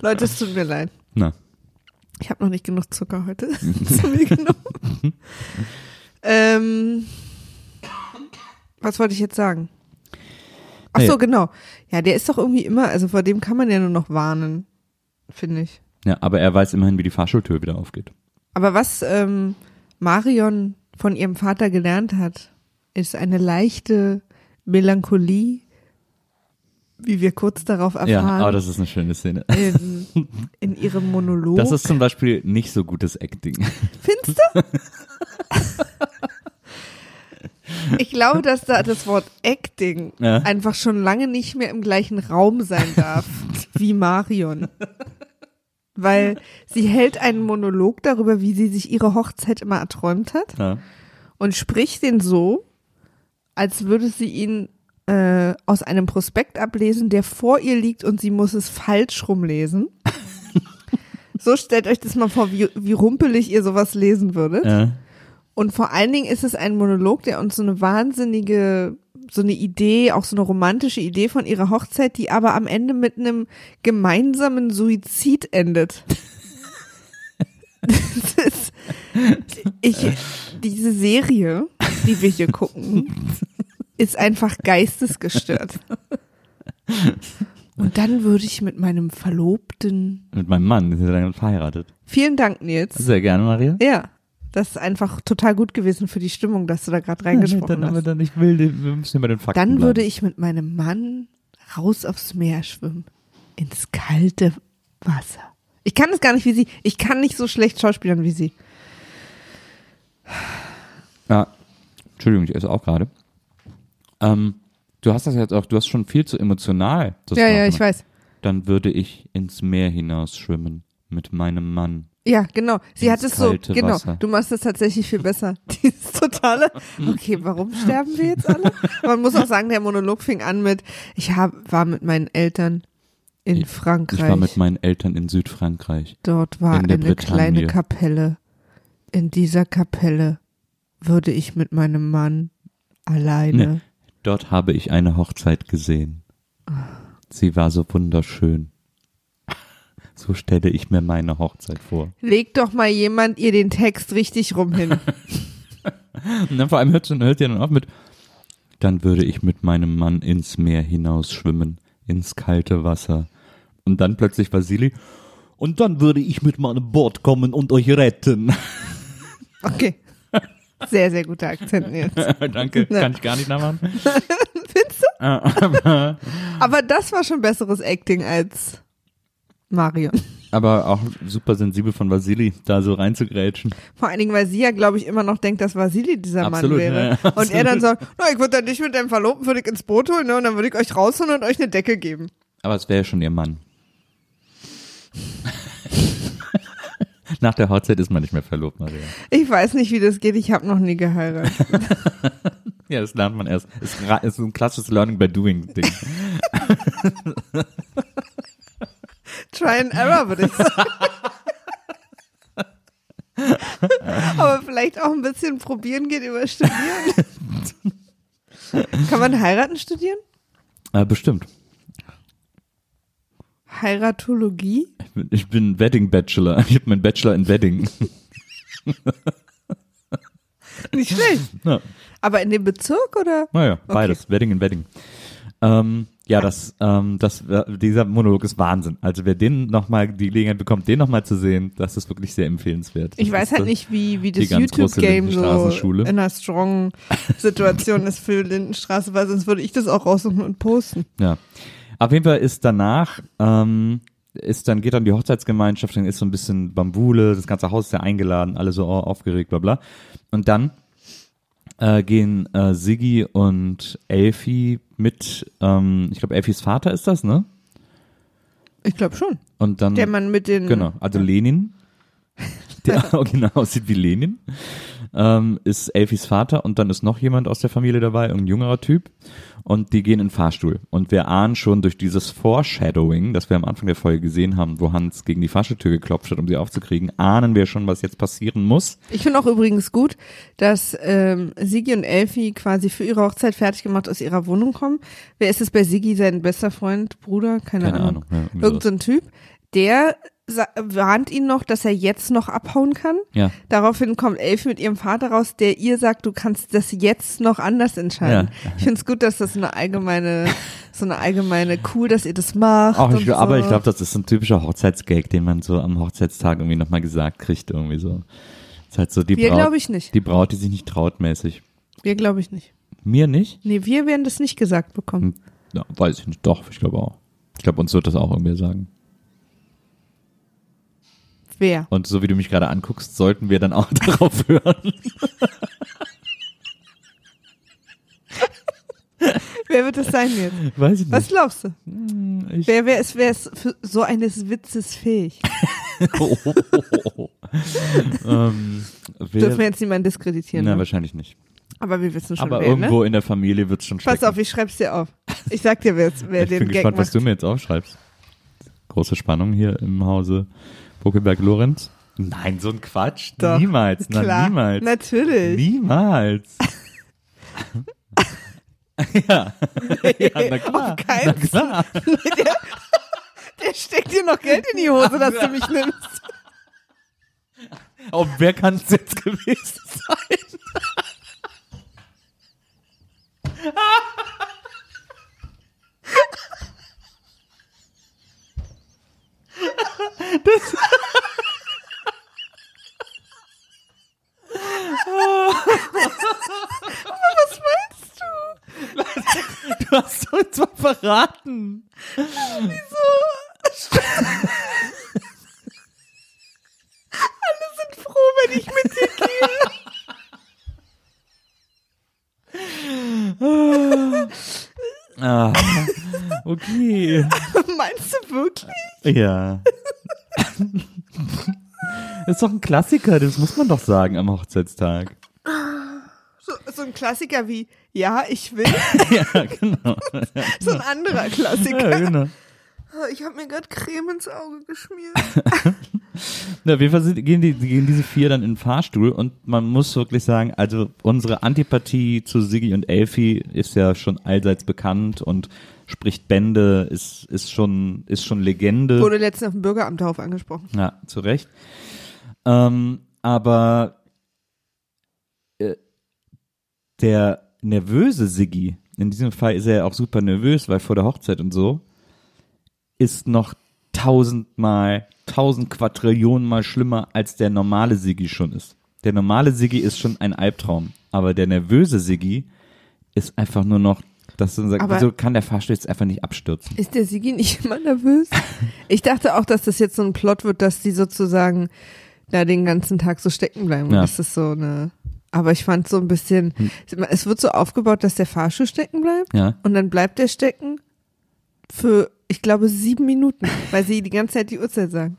Leute, es tut mir leid. Na, Ich habe noch nicht genug Zucker heute zu mir genommen. ähm, was wollte ich jetzt sagen? Ach so, genau. Ja, der ist doch irgendwie immer, also vor dem kann man ja nur noch warnen, finde ich. Ja, aber er weiß immerhin, wie die Fahrschultür wieder aufgeht. Aber was ähm, Marion von ihrem Vater gelernt hat, ist eine leichte Melancholie, wie wir kurz darauf Ja, erfahren, aber das ist eine schöne Szene. in, in ihrem Monolog. Das ist zum Beispiel nicht so gutes Acting. Findest du? Ich glaube, dass da das Wort Acting Ja. einfach schon lange nicht mehr im gleichen Raum sein darf wie Marion. Weil sie hält einen Monolog darüber, wie sie sich ihre Hochzeit immer erträumt hat Ja. und spricht den so, als würde sie ihn äh, aus einem Prospekt ablesen, der vor ihr liegt und sie muss es falsch rumlesen. so stellt euch das mal vor, wie, wie rumpelig ihr sowas lesen würdet. Ja. Und vor allen Dingen ist es ein Monolog, der uns so eine wahnsinnige, so eine Idee, auch so eine romantische Idee von ihrer Hochzeit, die aber am Ende mit einem gemeinsamen Suizid endet. Ist, ich, diese Serie, die wir hier gucken, ist einfach geistesgestört. Und dann würde ich mit meinem Verlobten. Mit meinem Mann, wir sind dann verheiratet. Vielen Dank, Nils. Sehr gerne, Maria. Ja, das ist einfach total gut gewesen für die Stimmung, dass du da gerade reingesprochen dann, aber hast. dann, ich will, wir müssen den Fakten Dann bleiben. würde ich mit meinem Mann raus aufs Meer schwimmen. Ins kalte Wasser. Ich kann es gar nicht wie sie. Ich kann nicht so schlecht schauspielern wie sie. Ja, Entschuldigung, ich esse auch gerade. Ähm, du hast das jetzt auch, du hast schon viel zu emotional. Ja, ja, ich weiß. Dann würde ich ins Meer hinaus schwimmen mit meinem Mann. Ja, genau. Sie hat es so, genau. Wasser. Du machst es tatsächlich viel besser. Dieses totale, okay, warum sterben wir jetzt alle? Man muss auch sagen, der Monolog fing an mit, ich hab, war mit meinen Eltern in Ich- Frankreich. Ich war mit meinen Eltern in Südfrankreich. Dort war eine kleine Bretagne. Kapelle. In dieser Kapelle würde ich mit meinem Mann alleine. Nee. Dort habe ich eine Hochzeit gesehen. Sie war so wunderschön. So stelle ich mir meine Hochzeit vor. Legt doch mal jemand ihr den Text richtig rum hin. Und dann vor allem hört, hört ihr dann auf mit, dann würde ich mit meinem Mann ins Meer hinaus schwimmen, ins kalte Wasser. Und dann plötzlich Vasili, und dann würde ich mit meinem Boot kommen und euch retten. Okay. Sehr, sehr guter Akzent jetzt. Danke, kann ich gar nicht nachmachen. Findest du? aber, Aber das war schon besseres Acting als Marion. aber auch super sensibel von Vasili, da so reinzugrätschen. Vor allen Dingen, weil sie ja, glaube ich, immer noch denkt, dass Vasili dieser Absolut, Mann wäre. ja, ja, und er dann sagt, na, ich würde dann dich mit deinem Verlobten würde ich ins Boot holen, ne, und dann würde ich euch rausholen und euch eine Decke geben. Aber es wäre schon ihr Mann. Nach der Hochzeit ist man nicht mehr verlobt, Maria. Ich weiß nicht, wie das geht, ich habe noch nie geheiratet. Ja, das lernt man erst. Ra- ist so ein klassisches Learning by Doing Ding. Try and Error, würde ich sagen. Aber vielleicht auch ein bisschen probieren geht über Studieren. Kann man heiraten studieren? Äh, bestimmt. Heiratologie? Ich bin, ich bin Wedding Bachelor. Ich habe meinen Bachelor in Wedding. Nicht schlecht. Ja, Aber in dem Bezirk oder? naja, beides. Wedding in Wedding. Ähm, ja, das, ähm, das, dieser Monolog ist Wahnsinn. Also wer den nochmal die Gelegenheit bekommt, den nochmal zu sehen, das ist wirklich sehr empfehlenswert. Ich Das weiß ist halt nicht, wie, wie das YouTube-Game so in einer strong Situation ist für Lindenstraße, weil sonst würde ich das auch raussuchen und posten. Ja. Auf jeden Fall ist danach, ähm, ist dann, geht dann die Hochzeitsgemeinschaft, dann ist so ein bisschen Bambule, das ganze Haus ist ja eingeladen, alle so oh, aufgeregt, bla bla. Und dann äh, gehen äh, Siggi und Elfi mit, ähm, ich glaube Elfis Vater ist das, ne? Ich glaube schon. Und dann, Der Mann mit den. genau, also Lenin, der original aussieht wie Lenin, ähm, ist Elfis Vater und dann ist noch jemand aus der Familie dabei, ein jüngerer Typ und die gehen in den Fahrstuhl. Und wir ahnen schon durch dieses Foreshadowing, das wir am Anfang der Folge gesehen haben, wo Hans gegen die Fahrstuhltür geklopft hat, um sie aufzukriegen, ahnen wir schon, was jetzt passieren muss. Ich finde auch übrigens gut, dass ähm, Sigi und Elfi quasi für ihre Hochzeit fertig gemacht aus ihrer Wohnung kommen. Wer ist es bei Sigi? Sein bester Freund, Bruder? Keine, Keine Ahnung. Ahnung. Ja, Irgend so ein Typ, der warnt ihn noch, dass er jetzt noch abhauen kann. ja. Daraufhin kommt Elfi mit ihrem Vater raus, der ihr sagt, du kannst das jetzt noch anders entscheiden. Ja. Ich finde es gut, dass das eine allgemeine, so eine allgemeine cool, dass ihr das macht. Auch ich, so. aber ich glaube, das ist so ein typischer Hochzeitsgag, den man so am Hochzeitstag irgendwie nochmal gesagt kriegt, irgendwie so. ist halt so die Wir Braut, glaube ich nicht. die Braut, die sich nicht traut mäßig. Wir glaube ich nicht. Mir nicht? Nee, wir werden das nicht gesagt bekommen. Ja, weiß ich nicht. Doch, ich glaube auch. Ich glaube, uns wird das auch irgendwer sagen. Wer? Und so wie du mich gerade anguckst, sollten wir dann auch darauf hören. Wer wird es sein jetzt? Weiß ich nicht. Was glaubst du? Ich, Wer, wer ist, wer ist für so eines Witzes fähig? oh, oh, oh, ähm, wer, Dürfen wir jetzt niemanden diskreditieren. na, ne? wahrscheinlich nicht. Aber wir wissen schon Aber wer, ne? irgendwo in der Familie wird es schon Pass stecken. auf, ich schreib's dir auf. Ich sag dir, wer, wer ich den bin Gag gespannt, was macht. du mir jetzt aufschreibst. Große Spannung hier im Hause Buckelberg-Lorenz. Nein, so ein Quatsch. Doch, niemals. Na, Klar, niemals. natürlich. Niemals. ja. ja, na klar. Auf keinen na klar. Der steckt dir noch Geld in die Hose, dass du mich nimmst. Oh, wer kann es jetzt gewesen sein? Das Was meinst du? Du hast uns mal verraten. Wieso? Alle sind froh, wenn ich mit dir Ah, okay. gehe. Meinst du wirklich? Ja. Das ist doch ein Klassiker, das muss man doch sagen am Hochzeitstag. So, so ein Klassiker wie Ja, ich will. Ja, genau. So ein anderer Klassiker. Ja, genau. Ich habe mir gerade Creme ins Auge geschmiert. Na, auf jeden Fall sind, gehen, die, gehen diese vier dann in den Fahrstuhl und man muss wirklich sagen, also unsere Antipathie zu Siggi und Elfi ist ja schon allseits bekannt und spricht Bände, ist, ist schon, ist schon Legende. Wurde letztens auf dem Bürgeramt darauf angesprochen. Ja, zu Recht. Ähm, aber äh, der nervöse Siggi, in diesem Fall ist er ja auch super nervös, weil vor der Hochzeit und so, ist noch tausendmal, tausend Quadrillionen mal schlimmer, als der normale Siggi schon ist. Der normale Siggi ist schon ein Albtraum, aber der nervöse Siggi ist einfach nur noch, dass du sagst, wieso kann der Fahrstuhl jetzt einfach nicht abstürzen? Ist der Sigi nicht immer nervös? Ich dachte auch, dass das jetzt so ein Plot wird, dass die sozusagen da den ganzen Tag so stecken bleiben. Ja. Das ist so eine. Aber ich fand so ein bisschen, es wird so aufgebaut, dass der Fahrstuhl stecken bleibt Ja. und dann bleibt der stecken für, ich glaube, sieben Minuten, weil sie die ganze Zeit die Uhrzeit sagen.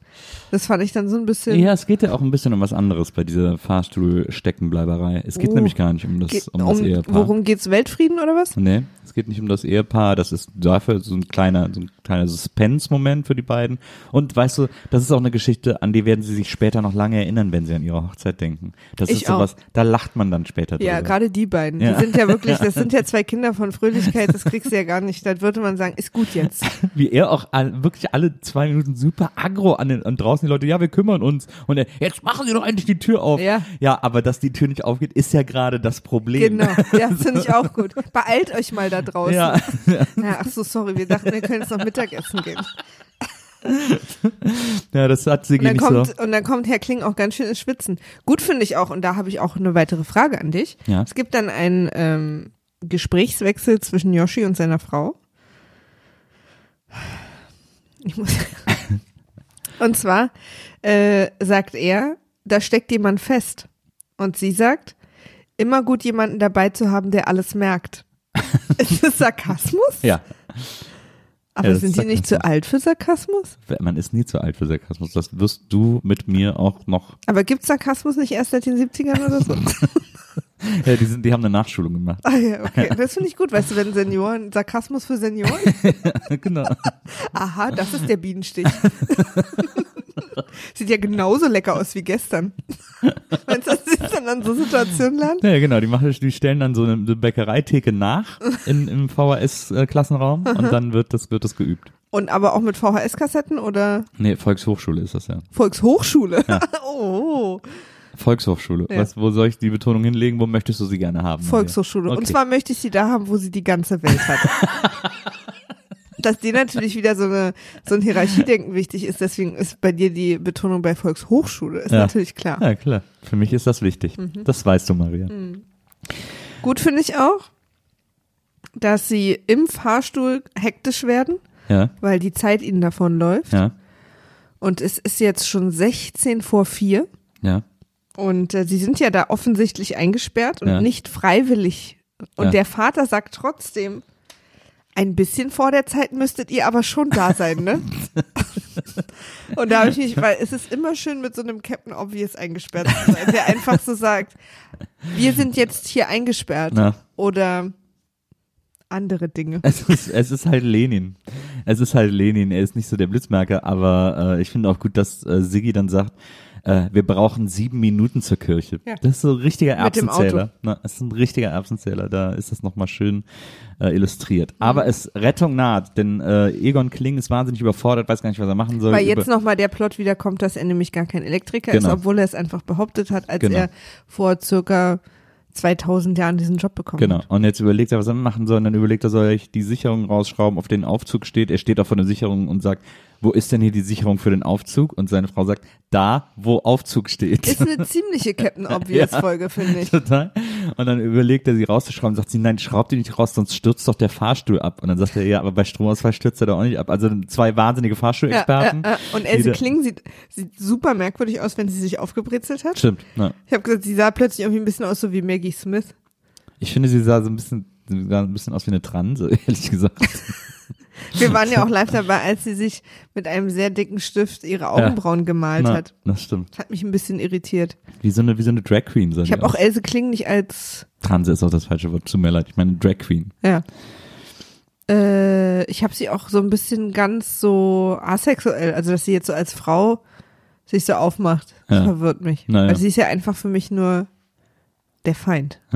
Das fand ich dann so ein bisschen. Ja, es geht ja auch ein bisschen um was anderes bei dieser Fahrstuhl-Steckenbleiberei. Es geht Oh. nämlich gar nicht um das, Geht, um das Ehepaar. worum geht's? Weltfrieden oder was? Nee, es geht nicht um das Ehepaar, das ist dafür so ein kleiner, so ein kleiner Suspense-Moment für die beiden. Und weißt du, das ist auch eine Geschichte, an die werden sie sich später noch lange erinnern, wenn sie an ihre Hochzeit denken. Das Ich ist sowas, da lacht man dann später drüber. Ja, gerade die beiden. Ja. Die sind ja wirklich, das sind ja zwei Kinder von Fröhlichkeit, das kriegst du ja gar nicht. Da würde man sagen, ist gut jetzt. Wie er auch all, wirklich alle zwei Minuten super aggro an den, und draußen die Leute, ja, wir kümmern uns. Und er, jetzt machen Sie doch endlich die Tür auf. Ja. Ja, aber dass die Tür nicht aufgeht, ist ja gerade das Problem. Genau, ja, finde ich auch gut. Beeilt euch mal da draußen. Ja. Ja, ach so, sorry, wir dachten, wir können jetzt noch Mittagessen gehen. ja, das hat sie nicht kommt, so. und dann kommt Herr Kling auch ganz schön ins Schwitzen. Gut finde ich auch, und da habe ich auch eine weitere Frage an dich. Ja. Es gibt dann einen ähm, Gesprächswechsel zwischen Yoshi und seiner Frau. Und zwar äh, sagt er, da steckt jemand fest. Und sie sagt, immer gut jemanden dabei zu haben, der alles merkt. Ist das Sarkasmus? Ja, Aber Ja, sind ist die nicht zu alt für Sarkasmus? man ist nie zu alt für Sarkasmus. Das wirst du mit mir auch noch Aber gibt Sarkasmus nicht erst seit den 70ern oder so? Ja, die, sind, die haben eine Nachschulung gemacht. ah ja, okay. Das finde ich gut. Weißt du, wenn Senioren, Sarkasmus für Senioren? genau. Aha, das ist der Bienenstich. Sieht ja genauso lecker aus wie gestern. Das ist dann an so Situationen lernen? Ja, genau. Die, machen, die stellen dann so eine, eine Bäckereitheke nach in, im VHS-Klassenraum und dann wird das, wird das geübt. Und aber auch mit VHS-Kassetten oder Nee, Volkshochschule ist das ja. Volkshochschule? oh, Volkshochschule. Ja. Was, wo soll ich die Betonung hinlegen? Wo möchtest du sie gerne haben? Volkshochschule. Und Okay. zwar möchte ich sie da haben, wo sie die ganze Welt hat. Dass dir natürlich wieder so, eine, so ein Hierarchiedenken wichtig ist, deswegen ist bei dir die Betonung bei Volkshochschule, ist Ja. natürlich klar. Ja, klar. Für mich ist das wichtig. Mhm. Das weißt du, Maria. Gut finde ich auch, dass sie im Fahrstuhl hektisch werden, Ja, weil die Zeit ihnen davon läuft. ja, Und es ist jetzt schon 16 vor 4 ja. Und äh, sie sind ja da offensichtlich eingesperrt und Ja. nicht freiwillig. Und Ja. der Vater sagt trotzdem, ein bisschen vor der Zeit müsstet ihr aber schon da sein, ne? und da habe ich mich, weil es ist immer schön mit so einem Captain Obvious eingesperrt zu sein, der einfach so sagt, wir sind jetzt hier eingesperrt Na. oder andere Dinge. Es ist, es ist halt Lenin. es ist halt Lenin, er ist nicht so der Blitzmerker, aber äh, ich finde auch gut, dass äh, Siggi dann sagt, äh, wir brauchen sieben Minuten zur Kirche. Ja. Das ist so ein richtiger Erbsenzähler. Na, das ist ein richtiger Erbsenzähler, da ist das nochmal schön äh, illustriert. Aber es Rettung naht, denn äh, Egon Kling ist wahnsinnig überfordert, weiß gar nicht, was er machen soll. Weil jetzt nochmal der Plot wieder kommt, dass er nämlich gar kein Elektriker Genau. ist, obwohl er es einfach behauptet hat, als Genau. er vor circa 2000 Jahren diesen Job bekommen Genau. Und jetzt überlegt er, was er machen soll. Und dann überlegt er, soll ich die Sicherung rausschrauben, auf den Aufzug steht. Er steht auf vor der Sicherung und sagt, wo ist denn hier die Sicherung für den Aufzug? Und seine Frau sagt, da, wo Aufzug steht. Ist eine ziemliche Captain Obvious Ja. Folge, finde ich. Total. Und dann überlegt er, sie rauszuschrauben, sagt sie, nein, schraub die nicht raus, sonst stürzt doch der Fahrstuhl ab. Und dann sagt er, ja, aber bei Stromausfall stürzt er doch auch nicht ab. Also zwei wahnsinnige Ja, Fahrstuhlexperten. ja, ja. Und Else die da- Kling sieht, sieht super merkwürdig aus, wenn sie sich aufgebrezelt hat. Stimmt. Ja. Ich habe gesagt, sie sah plötzlich irgendwie ein bisschen aus so wie Maggie Smith. Ich finde, sie sah so ein bisschen, sie sah ein bisschen aus wie eine Transe, ehrlich gesagt. Wir waren ja auch live dabei, als sie sich mit einem sehr dicken Stift ihre Augenbrauen gemalt Na, hat. das stimmt. Hat mich ein bisschen irritiert. Wie so eine, wie so eine Drag Queen. Ich habe auch. Else Kling nicht als Transe ist auch das falsche Wort. Tut mir leid. Ich meine Drag Queen. Ja. Äh, ich habe sie auch so ein bisschen ganz so asexuell, also dass sie jetzt so als Frau sich so aufmacht. Ja. verwirrt mich. Naja. Also sie ist ja einfach für mich nur der Feind.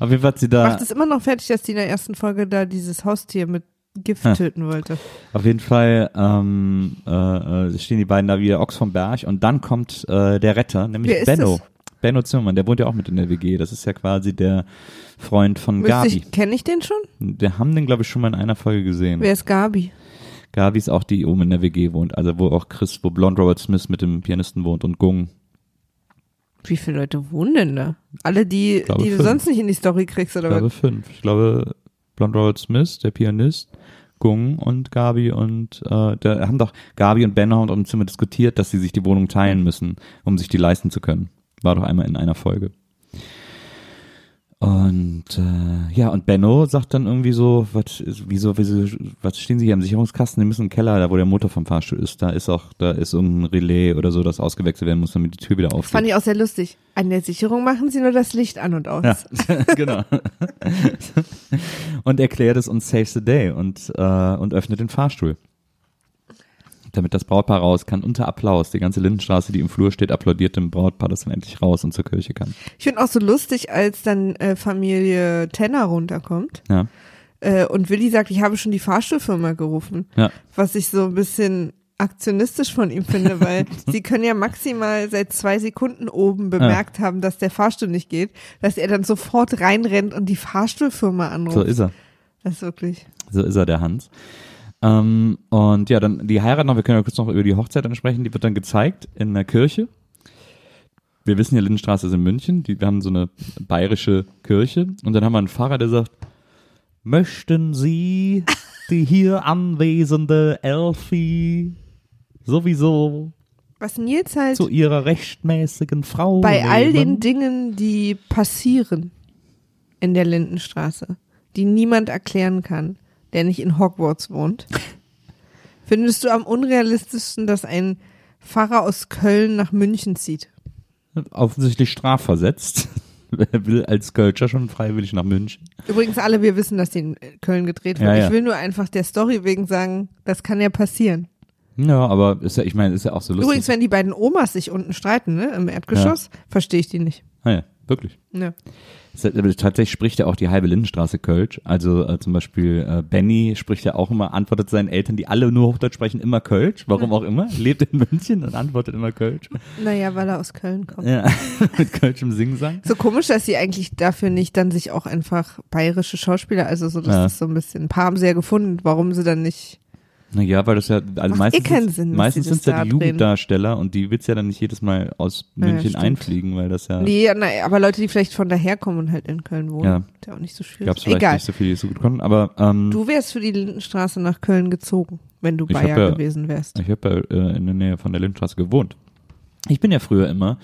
Auf jeden Fall hat sie da. Macht es immer noch fertig, dass die in der ersten Folge da dieses Haustier mit Gift Ja. töten wollte. Auf jeden Fall ähm, äh, äh, stehen die beiden da wie der Ochs vom Berg und dann kommt äh, der Retter, nämlich Benno. das? Benno Zimmermann, der wohnt ja auch mit in der WG. Das ist ja quasi der Freund von Müsste Gabi. ich, kenne ich den schon? Wir haben den, glaube ich, schon mal in einer Folge gesehen. Wer ist Gabi? Gabi ist auch die, die oben in der WG wohnt. Also wo auch Chris, wo Blond Robert Smith mit dem Pianisten wohnt und Gung. Wie viele Leute wohnen denn da? Alle, die, glaube, die du fünf. sonst nicht in die Story kriegst, Ich oder glaube was? fünf. Ich glaube Blond Robert Smith, der Pianist, Gung und Gabi und äh, da haben doch Gabi und haben im Zimmer diskutiert, dass sie sich die Wohnung teilen müssen, um sich die leisten zu können. War doch einmal in einer Folge. Und äh, ja, und Benno sagt dann irgendwie so, was wieso, wieso, was stehen Sie hier im Sicherungskasten? Die müssen im Keller, da wo der Motor vom Fahrstuhl ist, da ist auch, da ist irgendein Relais oder so, das ausgewechselt werden muss, damit die Tür wieder aufgeht. fand ich auch sehr lustig. An der Sicherung machen sie nur das Licht an und aus. Ja, genau. und erklärt es uns Saves the Day und, äh, und öffnet den Fahrstuhl. Damit das Brautpaar raus kann, unter Applaus. Die ganze Lindenstraße, die im Flur steht, applaudiert dem Brautpaar, das dann endlich raus und zur Kirche kann. Ich finde auch so lustig, als dann äh, Familie Tenner runterkommt Ja, äh, und Willi sagt, ich habe schon die Fahrstuhlfirma gerufen, ja, was ich so ein bisschen aktionistisch von ihm finde, weil sie können ja maximal seit zwei Sekunden oben bemerkt haben, dass der Fahrstuhl nicht geht, dass er dann sofort reinrennt und die Fahrstuhlfirma anruft. so ist er. Das ist wirklich. So ist er, der Hans. Ähm, und ja, dann die Heirat noch, wir können ja kurz noch über die Hochzeit dann sprechen, die wird dann gezeigt in der Kirche. Wir wissen ja, Lindenstraße ist in München, die, wir haben so eine bayerische Kirche und dann haben wir einen Pfarrer, der sagt, möchten Sie die hier anwesende Elfie sowieso Was Nils halt zu ihrer rechtmäßigen Frau bei all den nehmen? Dingen, die passieren in der Lindenstraße, die niemand erklären kann, der nicht in Hogwarts wohnt, findest du am unrealistischsten, dass ein Pfarrer aus Köln nach München zieht? offensichtlich strafversetzt. Wer will als Kölscher schon freiwillig nach München? Übrigens alle, wir wissen, dass die in Köln gedreht wird. Ja, ja. Ich will nur einfach der Story wegen sagen, das kann ja passieren. Ja, aber ist ja, ich meine, ist ja auch so lustig. Übrigens, wenn die beiden Omas sich unten streiten, ne, im Erdgeschoss, verstehe ich die nicht. Ah ja, wirklich. Ne. Tatsächlich spricht ja auch die halbe Lindenstraße Kölsch. Also äh, zum Beispiel äh, Benny spricht ja auch immer, antwortet seinen Eltern, die alle nur Hochdeutsch sprechen, immer Kölsch. Warum auch immer. Lebt in München und antwortet immer Kölsch. Naja, weil er aus Köln kommt. Ja, mit Kölsch im Singsang. So komisch, dass sie eigentlich dafür nicht dann sich auch einfach bayerische Schauspieler, also so, das Ja. ist so ein bisschen, ein paar haben sie ja gefunden, warum sie dann nicht, Naja, weil das ja, also Macht meistens, eh keinen Sinn, meistens sind es ja die. Jugenddarsteller und die willst ja dann nicht jedes Mal aus München stimmt. einfliegen, weil das ja, nee, na, aber Leute, die vielleicht von daher kommen und halt in Köln wohnen, Ja. ist ja auch nicht so schwierig. gab es vielleicht Egal, nicht so viele, die so gut konnten. Aber ähm, du wärst für die Lindenstraße nach Köln gezogen, wenn du Bayer ja- gewesen wärst. ich habe ja äh, in der Nähe von der Lindenstraße gewohnt. Ich bin ja früher immer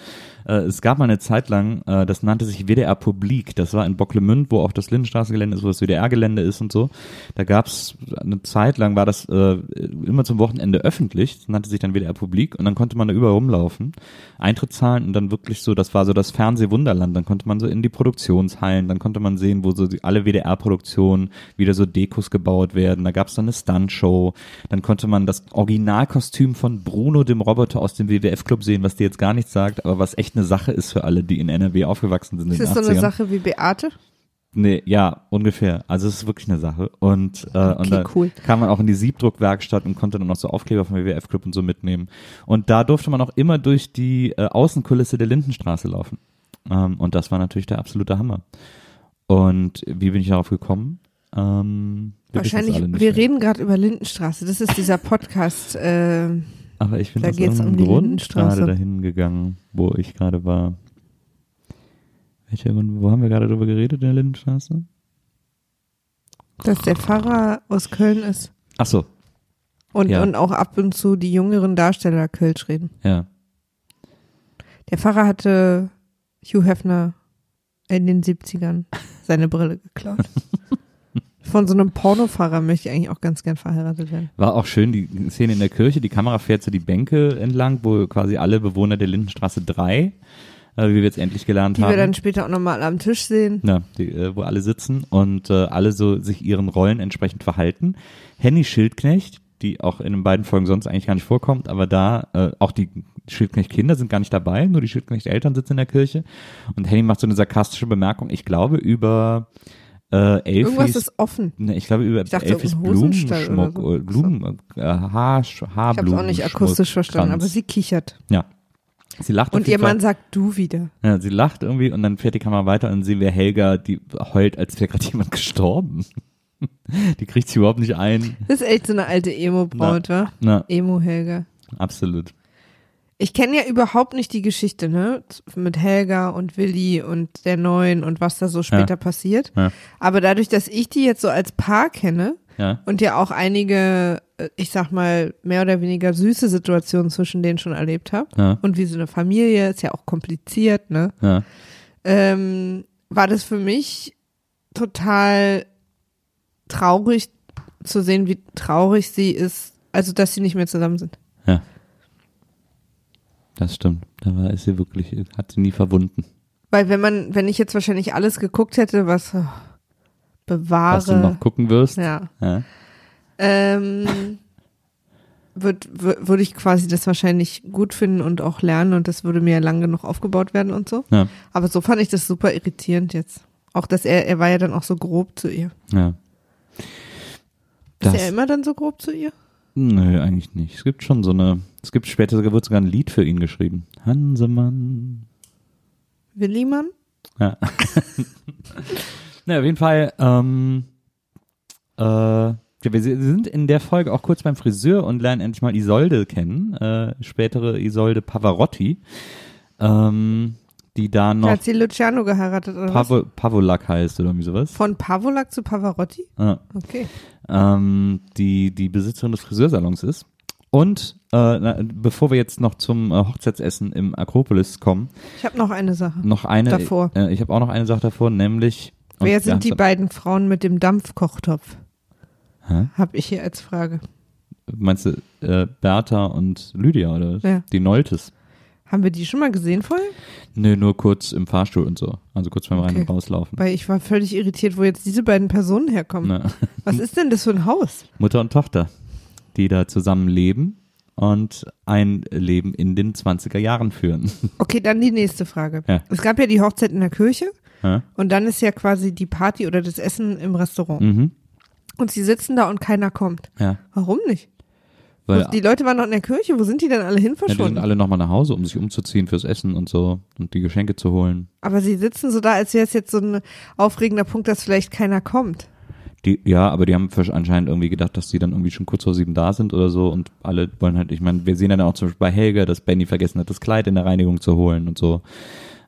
äh, es gab mal eine Zeit lang, äh, das nannte sich WDR Publik. Das war in Bocklemünd, wo auch das Lindenstraßengelände ist, wo das WDR-Gelände ist und so. Da gab es eine Zeit lang, war das äh, immer zum Wochenende öffentlich. Das nannte sich dann WDR Publik und dann konnte man da überall rumlaufen. Eintritt zahlen und dann wirklich so, das war so das Fernsehwunderland. Dann konnte man so in die Produktionshallen, dann konnte man sehen, wo so die, alle WDR-Produktionen wieder so Dekos gebaut werden. Da gab es dann eine Stuntshow. Dann konnte man das Originalkostüm von Bruno, dem Roboter aus dem WWF-Club sehen, was dir jetzt gar nichts sagt, aber was echt eine Sache ist für alle, die in NRW aufgewachsen sind. Ist das so eine Sache wie Beate? Nee, ja, ungefähr. Also es ist wirklich eine Sache. Und, äh, okay, und da cool. kam man auch in die Siebdruckwerkstatt und konnte dann noch so Aufkleber vom WWF Club und so mitnehmen. Und da durfte man auch immer durch die äh, Außenkulisse der Lindenstraße laufen. Ähm, und das war natürlich der absolute Hammer. Und wie bin ich darauf gekommen? Ähm, wir Wahrscheinlich, wir mehr. reden gerade über Lindenstraße. Das ist dieser Podcast. Äh, Aber ich bin Da aus um irgendeinem die Grund gerade dahin gegangen, wo ich gerade war. Welcher Grund, wo haben wir gerade drüber geredet in der Lindenstraße? dass der Pfarrer aus Köln ist. Ach so, Und, Ja. und auch ab und zu die jüngeren Darsteller Kölsch reden. ja. Der Pfarrer hatte Hugh Hefner in den 70ern seine Brille geklaut. Von so einem Pornofahrer möchte ich eigentlich auch ganz gern verheiratet werden. War auch schön, die Szene in der Kirche, die Kamera fährt so die Bänke entlang, wo quasi alle Bewohner der Lindenstraße 3, äh, wie wir jetzt endlich gelernt Die haben. wir dann später auch nochmal am Tisch sehen. Ja, die, äh, wo alle sitzen und äh, alle so sich ihren Rollen entsprechend verhalten. Henny Schildknecht, die auch in den beiden Folgen sonst eigentlich gar nicht vorkommt, aber da äh, auch die Schildknecht-Kinder sind gar nicht dabei, nur die Schildknecht-Eltern sitzen in der Kirche. Und Henny macht so eine sarkastische Bemerkung, ich glaube über äh, Irgendwas Elfis, ist offen. ne, ich glaube über Ich dachte, Elfis Blumenschmuck, so. Blumen, äh, Haar, Ich habe es Haarblumen. auch nicht akustisch verstanden, aber sie kichert. ja. Sie lacht Und ihr. Mann sagt du wieder. Ja, sie lacht irgendwie und dann fährt die Kamera weiter und sehen wir Helga, die heult, als wäre gerade jemand gestorben. die kriegt sie überhaupt nicht ein. Das ist echt so eine alte Emo-Braut, wa? Na, Emo-Helga. absolut. Ich kenne ja überhaupt nicht die Geschichte, ne? Mit Helga und Willi und der Neuen und was da so später passiert. Ja. Aber dadurch, dass ich die jetzt so als Paar kenne Ja, und ja auch einige, äh, ich sag mal, mehr oder weniger süße Situationen zwischen denen schon erlebt habe ja, und wie so eine Familie, ist ja auch kompliziert, ne? ja. ähm, war das für mich total traurig zu sehen, wie traurig sie ist, also dass sie nicht mehr zusammen sind. ja. Das stimmt. Da war ist sie wirklich, hat sie nie verwunden. Weil wenn man, wenn ich jetzt wahrscheinlich alles geguckt hätte, was oh, bewahre, Was du noch gucken wirst. ja, Ja. ähm, würde würd, würde ich quasi das wahrscheinlich gut finden und auch lernen und das würde mir lang genug aufgebaut werden und so. Ja. Aber so fand ich das super irritierend jetzt. Auch dass er, er war ja dann auch so grob zu ihr. ja. Ist Das, er immer dann so grob zu ihr? Nö, eigentlich nicht. Es gibt schon so eine, es gibt später sogar, wird sogar ein Lied für ihn geschrieben. Hansemann. Willimann? Ja. Na, auf jeden Fall, ähm, äh, wir sind in der Folge auch kurz beim Friseur und lernen endlich mal Isolde kennen, äh, spätere Isolde Pavarotti, ähm, die da noch Hat sie Luciano geheiratet oder was? Pavo, Pavolak heißt oder irgendwie sowas. Von Pavolak zu Pavarotti? Ja. Okay. ähm, die die Besitzerin des Friseursalons ist. Und äh, na, bevor wir jetzt noch zum äh, Hochzeitsessen im Akropolis kommen, Ich habe noch eine Sache. noch eine. Davor. Äh, ich habe auch noch eine Sache davor, nämlich. Wer sind die beiden Frauen mit dem Dampfkochtopf? Hä? Habe ich hier als Frage. Meinst du äh, Bertha und Lydia oder was? Ja. Die Noltes? Haben wir die schon mal gesehen vorher? Nö, nur kurz im Fahrstuhl und so. Also kurz beim Rein- Okay. und Rauslaufen. Weil ich war völlig irritiert, wo jetzt diese beiden Personen herkommen. Ne. Was ist denn das für ein Haus? Mutter und Tochter, die da zusammen leben und ein Leben in den 20er Jahren führen. Okay, dann die nächste Frage. Ja. Es gab ja die Hochzeit in der Kirche Ja? und dann ist ja quasi die Party oder das Essen im Restaurant. mhm. Und sie sitzen da und keiner kommt. Ja. Warum nicht? Weil die Leute waren noch in der Kirche, wo sind die denn alle hin ja, die sind verschwunden? alle nochmal nach Hause, um sich umzuziehen fürs Essen und so und die Geschenke zu holen. Aber sie sitzen so da, als wäre es jetzt so ein aufregender Punkt, dass vielleicht keiner kommt. Die, ja, aber die haben anscheinend irgendwie gedacht, dass die dann irgendwie schon kurz vor sieben da sind oder so und alle wollen halt, ich meine, wir sehen dann auch zum Beispiel bei Helga, dass Benny vergessen hat, das Kleid in der Reinigung zu holen und so,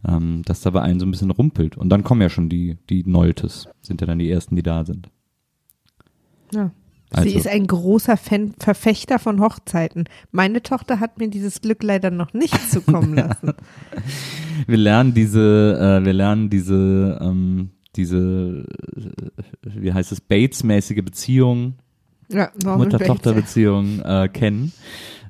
ähm, dass da bei allen so ein bisschen rumpelt. Und dann kommen ja schon die, die Noltes, sind ja dann die ersten, die da sind. Ja. Also, Sie ist ein großer Fan, Verfechter von Hochzeiten. Meine Tochter hat mir dieses Glück leider noch nicht zukommen lassen. wir lernen diese, äh, wir lernen diese, ähm, diese, äh, wie heißt es, Bates-mäßige Beziehung, Ja, Mutter-Tochter-Beziehung äh, kennen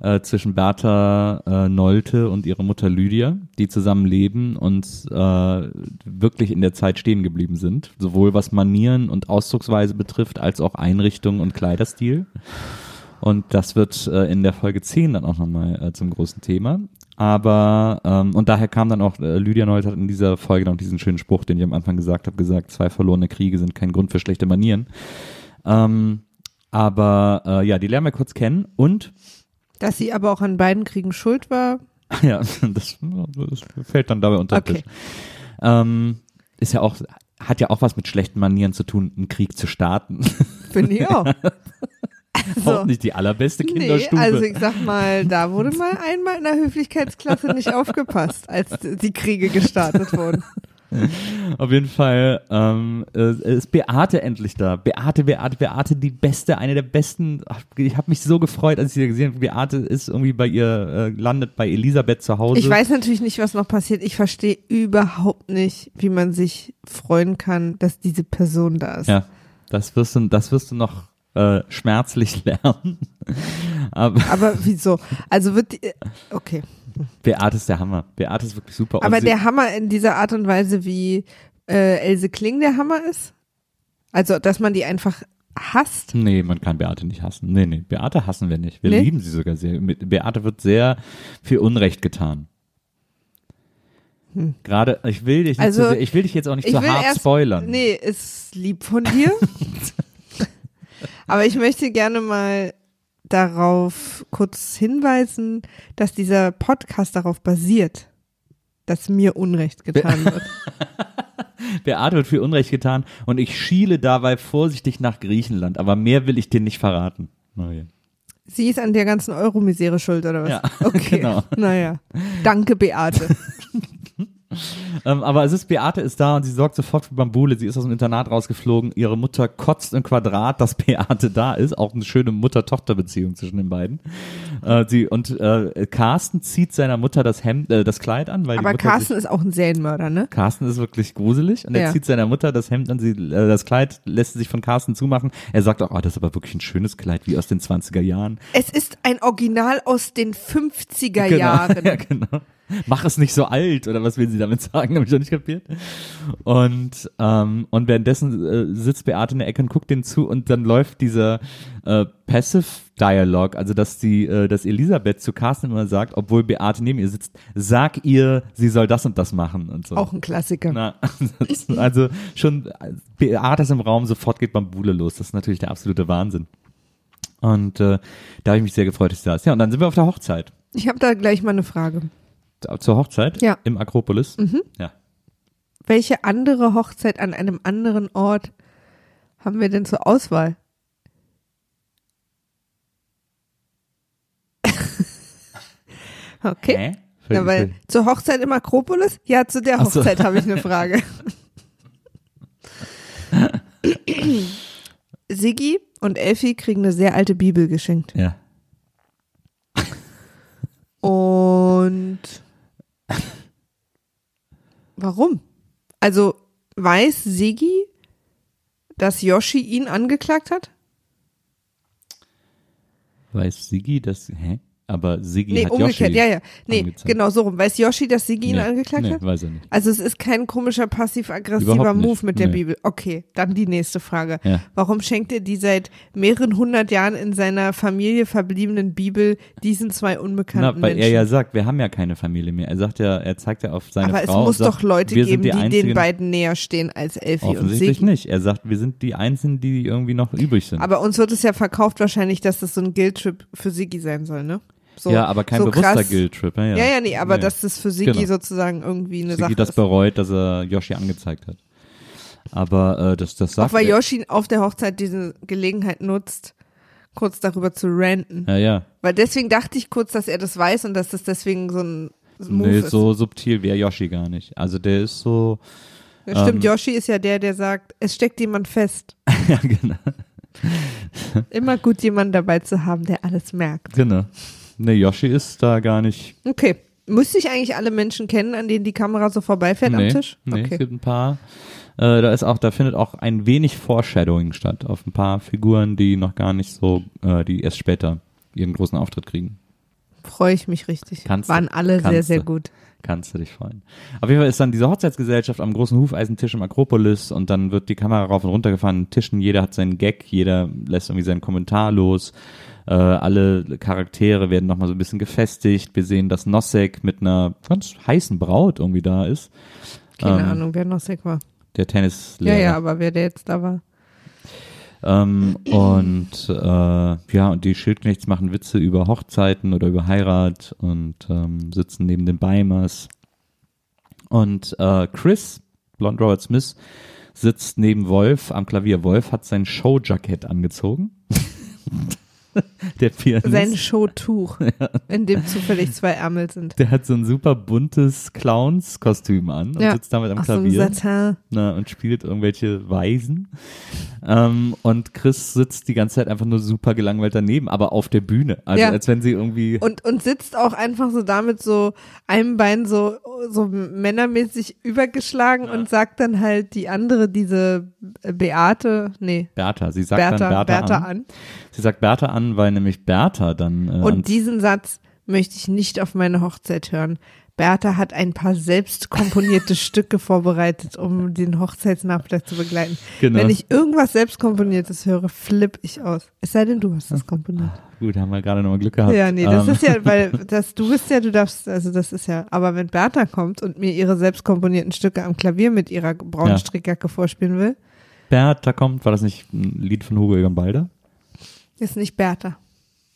äh, zwischen Bertha äh, Nolte und ihrer Mutter Lydia, die zusammen leben und äh, wirklich in der Zeit stehen geblieben sind, sowohl was Manieren und Ausdrucksweise betrifft, als auch Einrichtung und Kleiderstil. Und das wird äh, in der Folge 10 dann auch nochmal äh, zum großen Thema. Aber, ähm, und daher kam dann auch, äh, Lydia Neult hat in dieser Folge noch diesen schönen Spruch, den ich am Anfang gesagt habe, gesagt, zwei verlorene Kriege sind kein Grund für schlechte Manieren. Ähm, aber äh, ja, die lernen wir kurz kennen und Dass sie aber auch an beiden Kriegen schuld war. ja, das, das fällt dann dabei unter den Okay. Tisch. Ähm, ist ja auch, hat ja auch was mit schlechten Manieren zu tun, einen Krieg zu starten. Finde ich auch. auch Also, nicht die allerbeste nee, Kinderstube. also ich sag mal, da wurde mal einmal in der Höflichkeitsklasse nicht aufgepasst, als die Kriege gestartet wurden. Auf jeden Fall ähm, äh, ist Beate endlich da. Beate, Beate, Beate, die beste, eine der besten. Ich habe mich so gefreut, als ich sie gesehen habe. Beate ist irgendwie bei ihr, äh, landet bei Elisabeth zu Hause. Ich weiß natürlich nicht, was noch passiert. Ich verstehe überhaupt nicht, wie man sich freuen kann, dass diese Person da ist. Ja, das wirst du, das wirst du noch äh, schmerzlich lernen. Aber Aber wieso? Also wird die, okay. Beate ist der Hammer. Beate ist wirklich super. Aber der Hammer in dieser Art und Weise, wie äh, Else Kling der Hammer ist? Also, dass man die einfach hasst? Nee, man kann Beate nicht hassen. Nee, nee, Beate hassen wir nicht. Wir Nee? lieben sie sogar sehr. Beate wird sehr viel Unrecht getan. Gerade, ich will dich nicht Hm. Also, sehr, ich will dich jetzt auch nicht ich zu hart erst- spoilern. Nee, ist lieb von dir. Aber ich möchte gerne mal darauf kurz hinweisen, dass dieser Podcast darauf basiert, dass mir Unrecht getan wird. Beate wird viel Unrecht getan und ich schiele dabei vorsichtig nach Griechenland, aber mehr will ich dir nicht verraten. Okay. Sie ist an der ganzen Euromisere schuld, oder was? Ja, okay. genau. Naja. Danke, Beate. Ähm, aber es ist, Beate ist da und sie sorgt sofort für Bambule. Sie ist aus dem Internat rausgeflogen. Ihre Mutter kotzt im Quadrat, dass Beate da ist. Auch eine schöne Mutter-Tochter-Beziehung zwischen den beiden. Äh, sie, und äh, Carsten zieht seiner Mutter das Hemd, äh, das Kleid an, weil Aber Carsten sich, ist auch ein Serienmörder, ne? Carsten ist wirklich gruselig und er Ja. zieht seiner Mutter das Hemd an, sie, äh, das Kleid lässt sich von Carsten zumachen. Er sagt auch, oh, das ist aber wirklich ein schönes Kleid, wie aus den 20er Jahren. Es ist ein Original aus den 50er Genau, Jahren. ja, genau. Mach es nicht so alt, oder was will sie damit sagen? Habe ich noch nicht kapiert. Und, ähm, und währenddessen äh, sitzt Beate in der Ecke und guckt denen zu und dann läuft dieser äh, Passive Dialog, also dass die, äh, dass Elisabeth zu Carsten immer sagt, obwohl Beate neben ihr sitzt, sag ihr, sie soll das und das machen und so. Auch ein Klassiker. Na, also schon Beate ist im Raum, sofort geht Bambule los. Das ist natürlich der absolute Wahnsinn. Und äh, da habe ich mich sehr gefreut, dass sie da ist. Ja, und dann sind wir auf der Hochzeit. Ich habe da gleich mal eine Frage. Zur Hochzeit? Ja. Im Akropolis? Mhm. Ja. Welche andere Hochzeit an einem anderen Ort haben wir denn zur Auswahl? okay. Hä? Ja, weil zur Hochzeit im Akropolis? Ja, zu der Ach so. Hochzeit habe ich eine Frage. Siggi und Elfi kriegen eine sehr alte Bibel geschenkt. ja. Und warum? Also weiß Siggi, dass Yoshi ihn angeklagt hat? Weiß Sigi das, hä? Aber Sigi Nee, hat umgekehrt, Yoshi ja, ja. Nee, angezeigt. genau so rum. Weiß Yoshi, dass Siggi ihn Nee, angeklagt nee, hat? weiß er nicht. Also es ist kein komischer passiv-aggressiver. Move mit der Nee. Bibel. Okay, dann die nächste Frage. Ja. Warum schenkt er die seit mehreren hundert Jahren in seiner Familie verbliebenen Bibel diesen zwei unbekannten Na, weil Menschen? er ja sagt, wir haben ja keine Familie mehr. Er sagt ja, er zeigt ja auf seine Aber es Frau. und muss sagt, doch Leute geben, die, die, den beiden näher stehen als Elfi und Offensichtlich Siggi. nicht. Er sagt, wir sind die Einzigen, die irgendwie noch übrig sind. Aber uns wird es ja verkauft wahrscheinlich, dass das so ein Guilt-Trip für Siggi sein soll, ne? So, ja, aber kein so bewusster krass. Guilt-Trip. Ja, ja. Ja, ja, nee, aber Nee. dass das für Siggi Genau. sozusagen irgendwie eine Sigi Sache das ist. bereut, dass er Yoshi angezeigt hat. Aber äh, das, das sagt Auch weil er. Yoshi auf der Hochzeit diese Gelegenheit nutzt, kurz darüber zu ranten. Ja, ja. Weil deswegen dachte ich kurz, dass er das weiß und dass das deswegen so ein Move Nee, ist. so subtil wäre Yoshi gar nicht. Also der ist so, Ja, stimmt, ähm, Yoshi ist ja der, der sagt, es steckt jemand fest. ja genau. Immer gut, jemanden dabei zu haben, der alles merkt. Genau. Ne, Yoshi ist da gar nicht. Okay. Müsste ich eigentlich alle Menschen kennen, an denen die Kamera so vorbeifährt nee, am Tisch? Nee, es okay. gibt ein paar. Äh, da ist auch, da findet auch ein wenig Foreshadowing statt auf ein paar Figuren, die noch gar nicht so, äh, die erst später ihren großen Auftritt kriegen. Freue ich mich richtig. Kannst du, Waren alle sehr, kannst sehr du. gut. Kannst du dich freuen. Auf jeden Fall ist dann diese Hochzeitsgesellschaft am großen Hufeisentisch im Akropolis und dann wird die Kamera rauf und runter gefahren, Tischen, jeder hat seinen Gag, jeder lässt irgendwie seinen Kommentar los. Äh, alle Charaktere werden nochmal so ein bisschen gefestigt. Wir sehen, dass Nosek mit einer ganz heißen Braut irgendwie da ist. Keine Ähm, Ahnung, wer Nosek war. Der Tennislehrer. Ja, ja, aber wer der jetzt da war. Ähm, und äh, ja, und die Schildknechts machen Witze über Hochzeiten oder über Heirat und ähm, sitzen neben den Beimers. Und äh, Chris, Blond Robert Smith, sitzt neben Wolf am Klavier. Wolf hat sein Showjackett angezogen. Der Pianist. Sein Showtuch, in dem zufällig zwei Ärmel sind. der hat so ein super buntes Clowns-Kostüm an und Ja. sitzt damit am Ach, so Klavier. Satin. na, und spielt irgendwelche Weisen. Ähm, und Chris sitzt die ganze Zeit einfach nur super gelangweilt daneben, aber auf der Bühne. Also Ja. als wenn sie irgendwie. Und, und sitzt auch einfach so damit so einem Bein so, so männermäßig übergeschlagen und sagt dann halt die andere, diese Beate, nee, Bertha, sie sagt Bertha, dann Bertha, Bertha an. an. Sie sagt Bertha an, weil nämlich Bertha dann. Äh, Und diesen Satz möchte ich nicht auf meine Hochzeit hören. Bertha hat ein paar selbst komponierte Stücke vorbereitet, um den Hochzeitsnachmittag zu begleiten. Genau. Wenn ich irgendwas selbst komponiertes höre, flipp ich aus. Es sei denn, du hast das komponiert. Gut, haben wir gerade nochmal Glück gehabt. Ja, nee, das Ähm, ist ja, weil das, du bist ja, du darfst, also das ist ja, aber wenn Bertha kommt und mir ihre selbst komponierten Stücke am Klavier mit ihrer braunen Ja. Strickjacke vorspielen will, Bertha kommt, war das nicht ein Lied von Hugo Egon Balder? Ist nicht Bertha.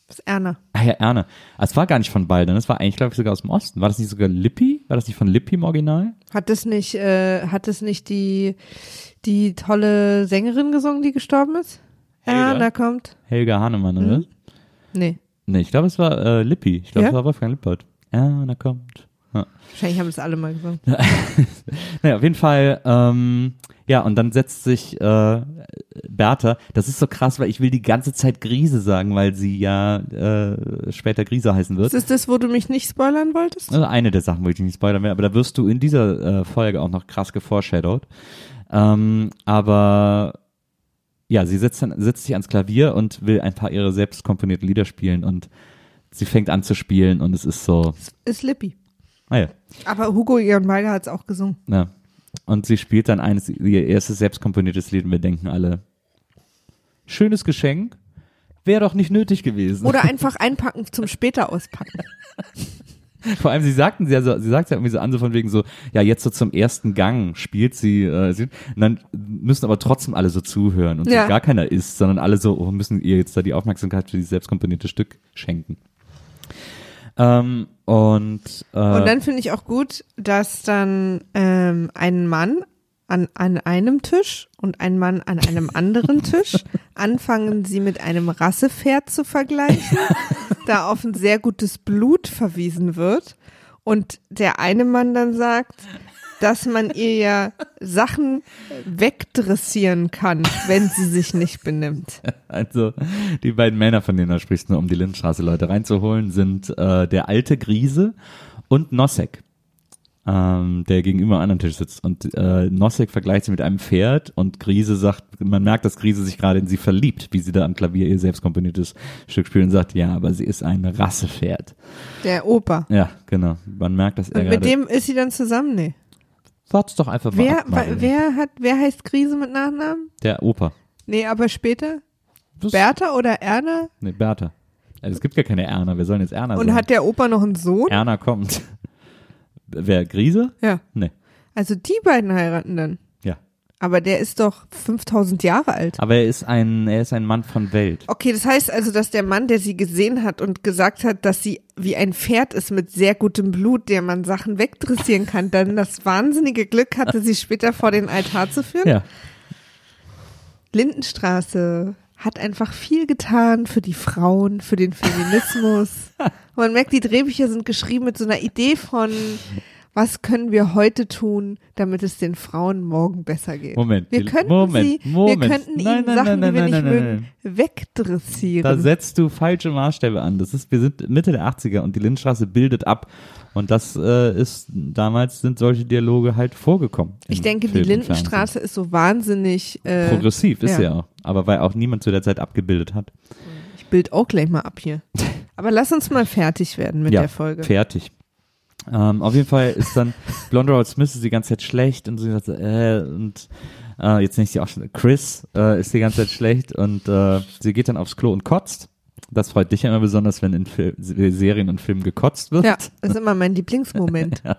ist Erna. Ah ja, Erne. Ah, Es war gar nicht von Balder, ne? es war eigentlich, glaube ich, sogar aus dem Osten. War das nicht sogar Lippi? War das nicht von Lippi im Original? Hat es nicht, äh, hat es nicht die, die tolle Sängerin gesungen, die gestorben ist? Helga? Erna kommt. Helga Hahnemann, oder? Mhm. Nee. Nee, ich glaube, es war äh, Lippi. Ich glaube, Ja? es war Wolfgang Lippert. Erna kommt. Ja. Wahrscheinlich haben es alle mal gesungen. Naja, auf jeden Fall, ähm, ja, und dann setzt sich äh, Bertha, das ist so krass, weil ich will die ganze Zeit Grise sagen, weil sie ja äh, später Grise heißen wird. Ist das das, wo du mich nicht spoilern wolltest? Also eine der Sachen, wo ich dich nicht spoilern will, aber da wirst du in dieser äh, Folge auch noch krass geforeshadowed. Ähm, aber ja, sie setzt, dann, setzt sich ans Klavier und will ein paar ihre selbst komponierten Lieder spielen und sie fängt an zu spielen und es ist so, Ist Lippi. ah ja, Aber Hugo Egon Balder hat es auch gesungen. ja. Und sie spielt dann eines, ihr erstes selbst komponiertes Lied und wir denken alle, schönes Geschenk, wäre doch nicht nötig gewesen. Oder einfach einpacken zum später auspacken. Vor allem, sie sagten sie ja so, sie sagt ja irgendwie so an, so von wegen so, ja, jetzt so zum ersten Gang spielt sie, äh, sie und dann müssen aber trotzdem alle so zuhören und Ja. so gar keiner ist, sondern alle so, oh, müssen ihr jetzt da die Aufmerksamkeit für dieses selbstkomponierte Stück schenken. Ähm, und, äh, Und dann finde ich auch gut, dass dann ähm, ein Mann an, an einem Tisch und ein Mann an einem anderen Tisch anfangen, sie mit einem Rassepferd zu vergleichen, da auf ein sehr gutes Blut verwiesen wird. Und der eine Mann dann sagt, dass man ihr ja Sachen wegdressieren kann, wenn sie sich nicht benimmt. Also, die beiden Männer, von denen du sprichst, nur um die Lindenstraße Leute reinzuholen, sind äh, der alte Grise und Nosek, ähm, der gegenüber am anderen Tisch sitzt. Und äh, Nosek vergleicht sie mit einem Pferd und Grise sagt, man merkt, dass Grise sich gerade in sie verliebt, wie sie da am Klavier ihr selbst komponiertes Stück spielt und sagt, ja, aber sie ist ein Rassepferd. Der Opa. Ja, genau. Man merkt, dass er Und mit dem ist sie dann zusammen? Nee. Wart's doch einfach mal Wer, ab, wer hat, wer heißt Krise mit Nachnamen? Der Opa. Nee, aber später? Was? Bertha oder Erna? Nee, Bertha. Also, es gibt gar keine Erna, wir sollen jetzt Erna Und sagen. hat der Opa noch einen Sohn? Erna kommt. Wer, Grise? Ja. Nee. Also die beiden heiraten dann. Aber der ist doch 5000 Jahre alt. Aber er ist ein, er ist ein Mann von Welt. Okay, das heißt also, dass der Mann, der sie gesehen hat und gesagt hat, dass sie wie ein Pferd ist mit sehr gutem Blut, der man Sachen wegdressieren kann, dann das wahnsinnige Glück hatte, sie später vor den Altar zu führen. Ja. Lindenstraße hat einfach viel getan für die Frauen, für den Feminismus. Man merkt, die Drehbücher sind geschrieben mit so einer Idee von, was können wir heute tun, damit es den Frauen morgen besser geht? Moment, Wir die- könnten Moment, sie, Moment. wir könnten Nein, ihnen nein, Sachen, nein, die wir nicht mögen, Da wegdressieren. setzt du falsche Maßstäbe an. Das ist, wir sind Mitte der 80er und die Lindenstraße bildet ab. Und das äh, ist, damals sind solche Dialoge halt vorgekommen. Ich denke, die Film und Lindenstraße ist so wahnsinnig, äh, Progressiv ist ja. sie auch. Aber weil auch niemand zu der Zeit abgebildet hat. ich bild auch gleich mal ab hier. Aber lass uns mal fertig werden mit ja, der Folge. fertig. Ähm, auf jeden Fall ist dann Blonde Robert Smith ist die ganze Zeit schlecht und sie sagt, so, äh, und äh, jetzt nicht sie auch schon, Chris äh, ist die ganze Zeit schlecht und äh, sie geht dann aufs Klo und kotzt. Das freut dich ja immer besonders, wenn in Fil Serien und Filmen gekotzt wird. Ja, das ist immer mein Lieblingsmoment.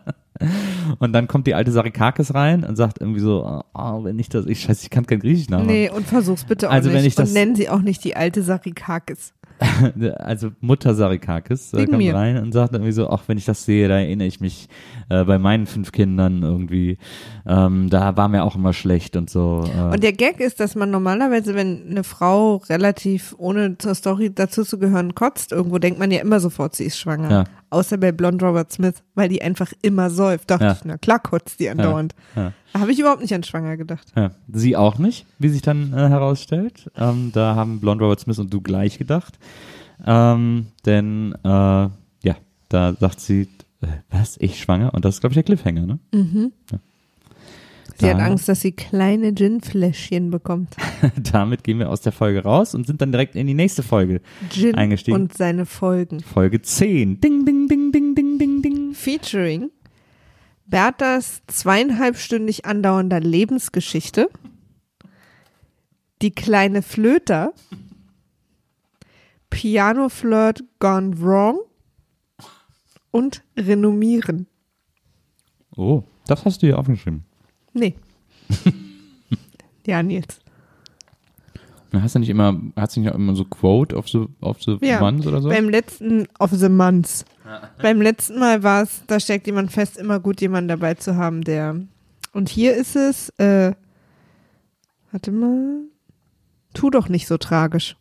Und dann kommt die alte Sarikakis rein und sagt irgendwie so, oh, wenn ich das, ich scheiße, ich kann kein Griechisch Namen. Nee, und versuch's bitte auch Also nicht. wenn ich das- und nennen sie auch nicht die alte Sarikakis. Also Mutter Sarikakis äh, kommt mir. rein und sagt irgendwie so, ach, wenn ich das sehe, da erinnere ich mich äh, bei meinen fünf Kindern irgendwie, ähm, da war mir auch immer schlecht und so. Äh, Und der Gag ist, dass man normalerweise, wenn eine Frau relativ ohne zur Story dazu zu gehören kotzt, irgendwo denkt man ja immer sofort, sie ist schwanger. Ja. Außer bei Blonde Robert Smith, weil die einfach immer säuft. Dachte Ja. ich, na klar kotzt die andauernd. ja. Habe ich überhaupt nicht an schwanger gedacht. Ja, sie auch nicht, wie sich dann äh, herausstellt. Ähm, da haben Blonde Robert Smith und du gleich gedacht. Ähm, denn, äh, ja, da sagt sie, äh, was, ich schwanger? Und das ist, glaube ich, der Cliffhanger, ne? Sie hat Da- Angst, dass sie kleine Gin-Fläschchen bekommt. Damit gehen wir aus der Folge raus und sind dann direkt in die nächste Folge. Gin Eingestiegen. und seine Folgen. Folge 10. Ding, ding, ding, ding, ding, ding, ding. Featuring Berthas zweieinhalbstündig andauernder Lebensgeschichte, die kleine Flöter, Piano Flirt Gone Wrong und Renommieren. Oh, das hast du ja aufgeschrieben. Nee. ja, Nils. Hast du nicht immer, hast du nicht auch immer so Quote of the, of the Ja, month oder so? Beim letzten of the months. Beim letzten Mal war es, da steckt jemand fest, immer gut jemanden dabei zu haben, der. Und hier ist es, äh, warte mal, tu doch nicht so tragisch.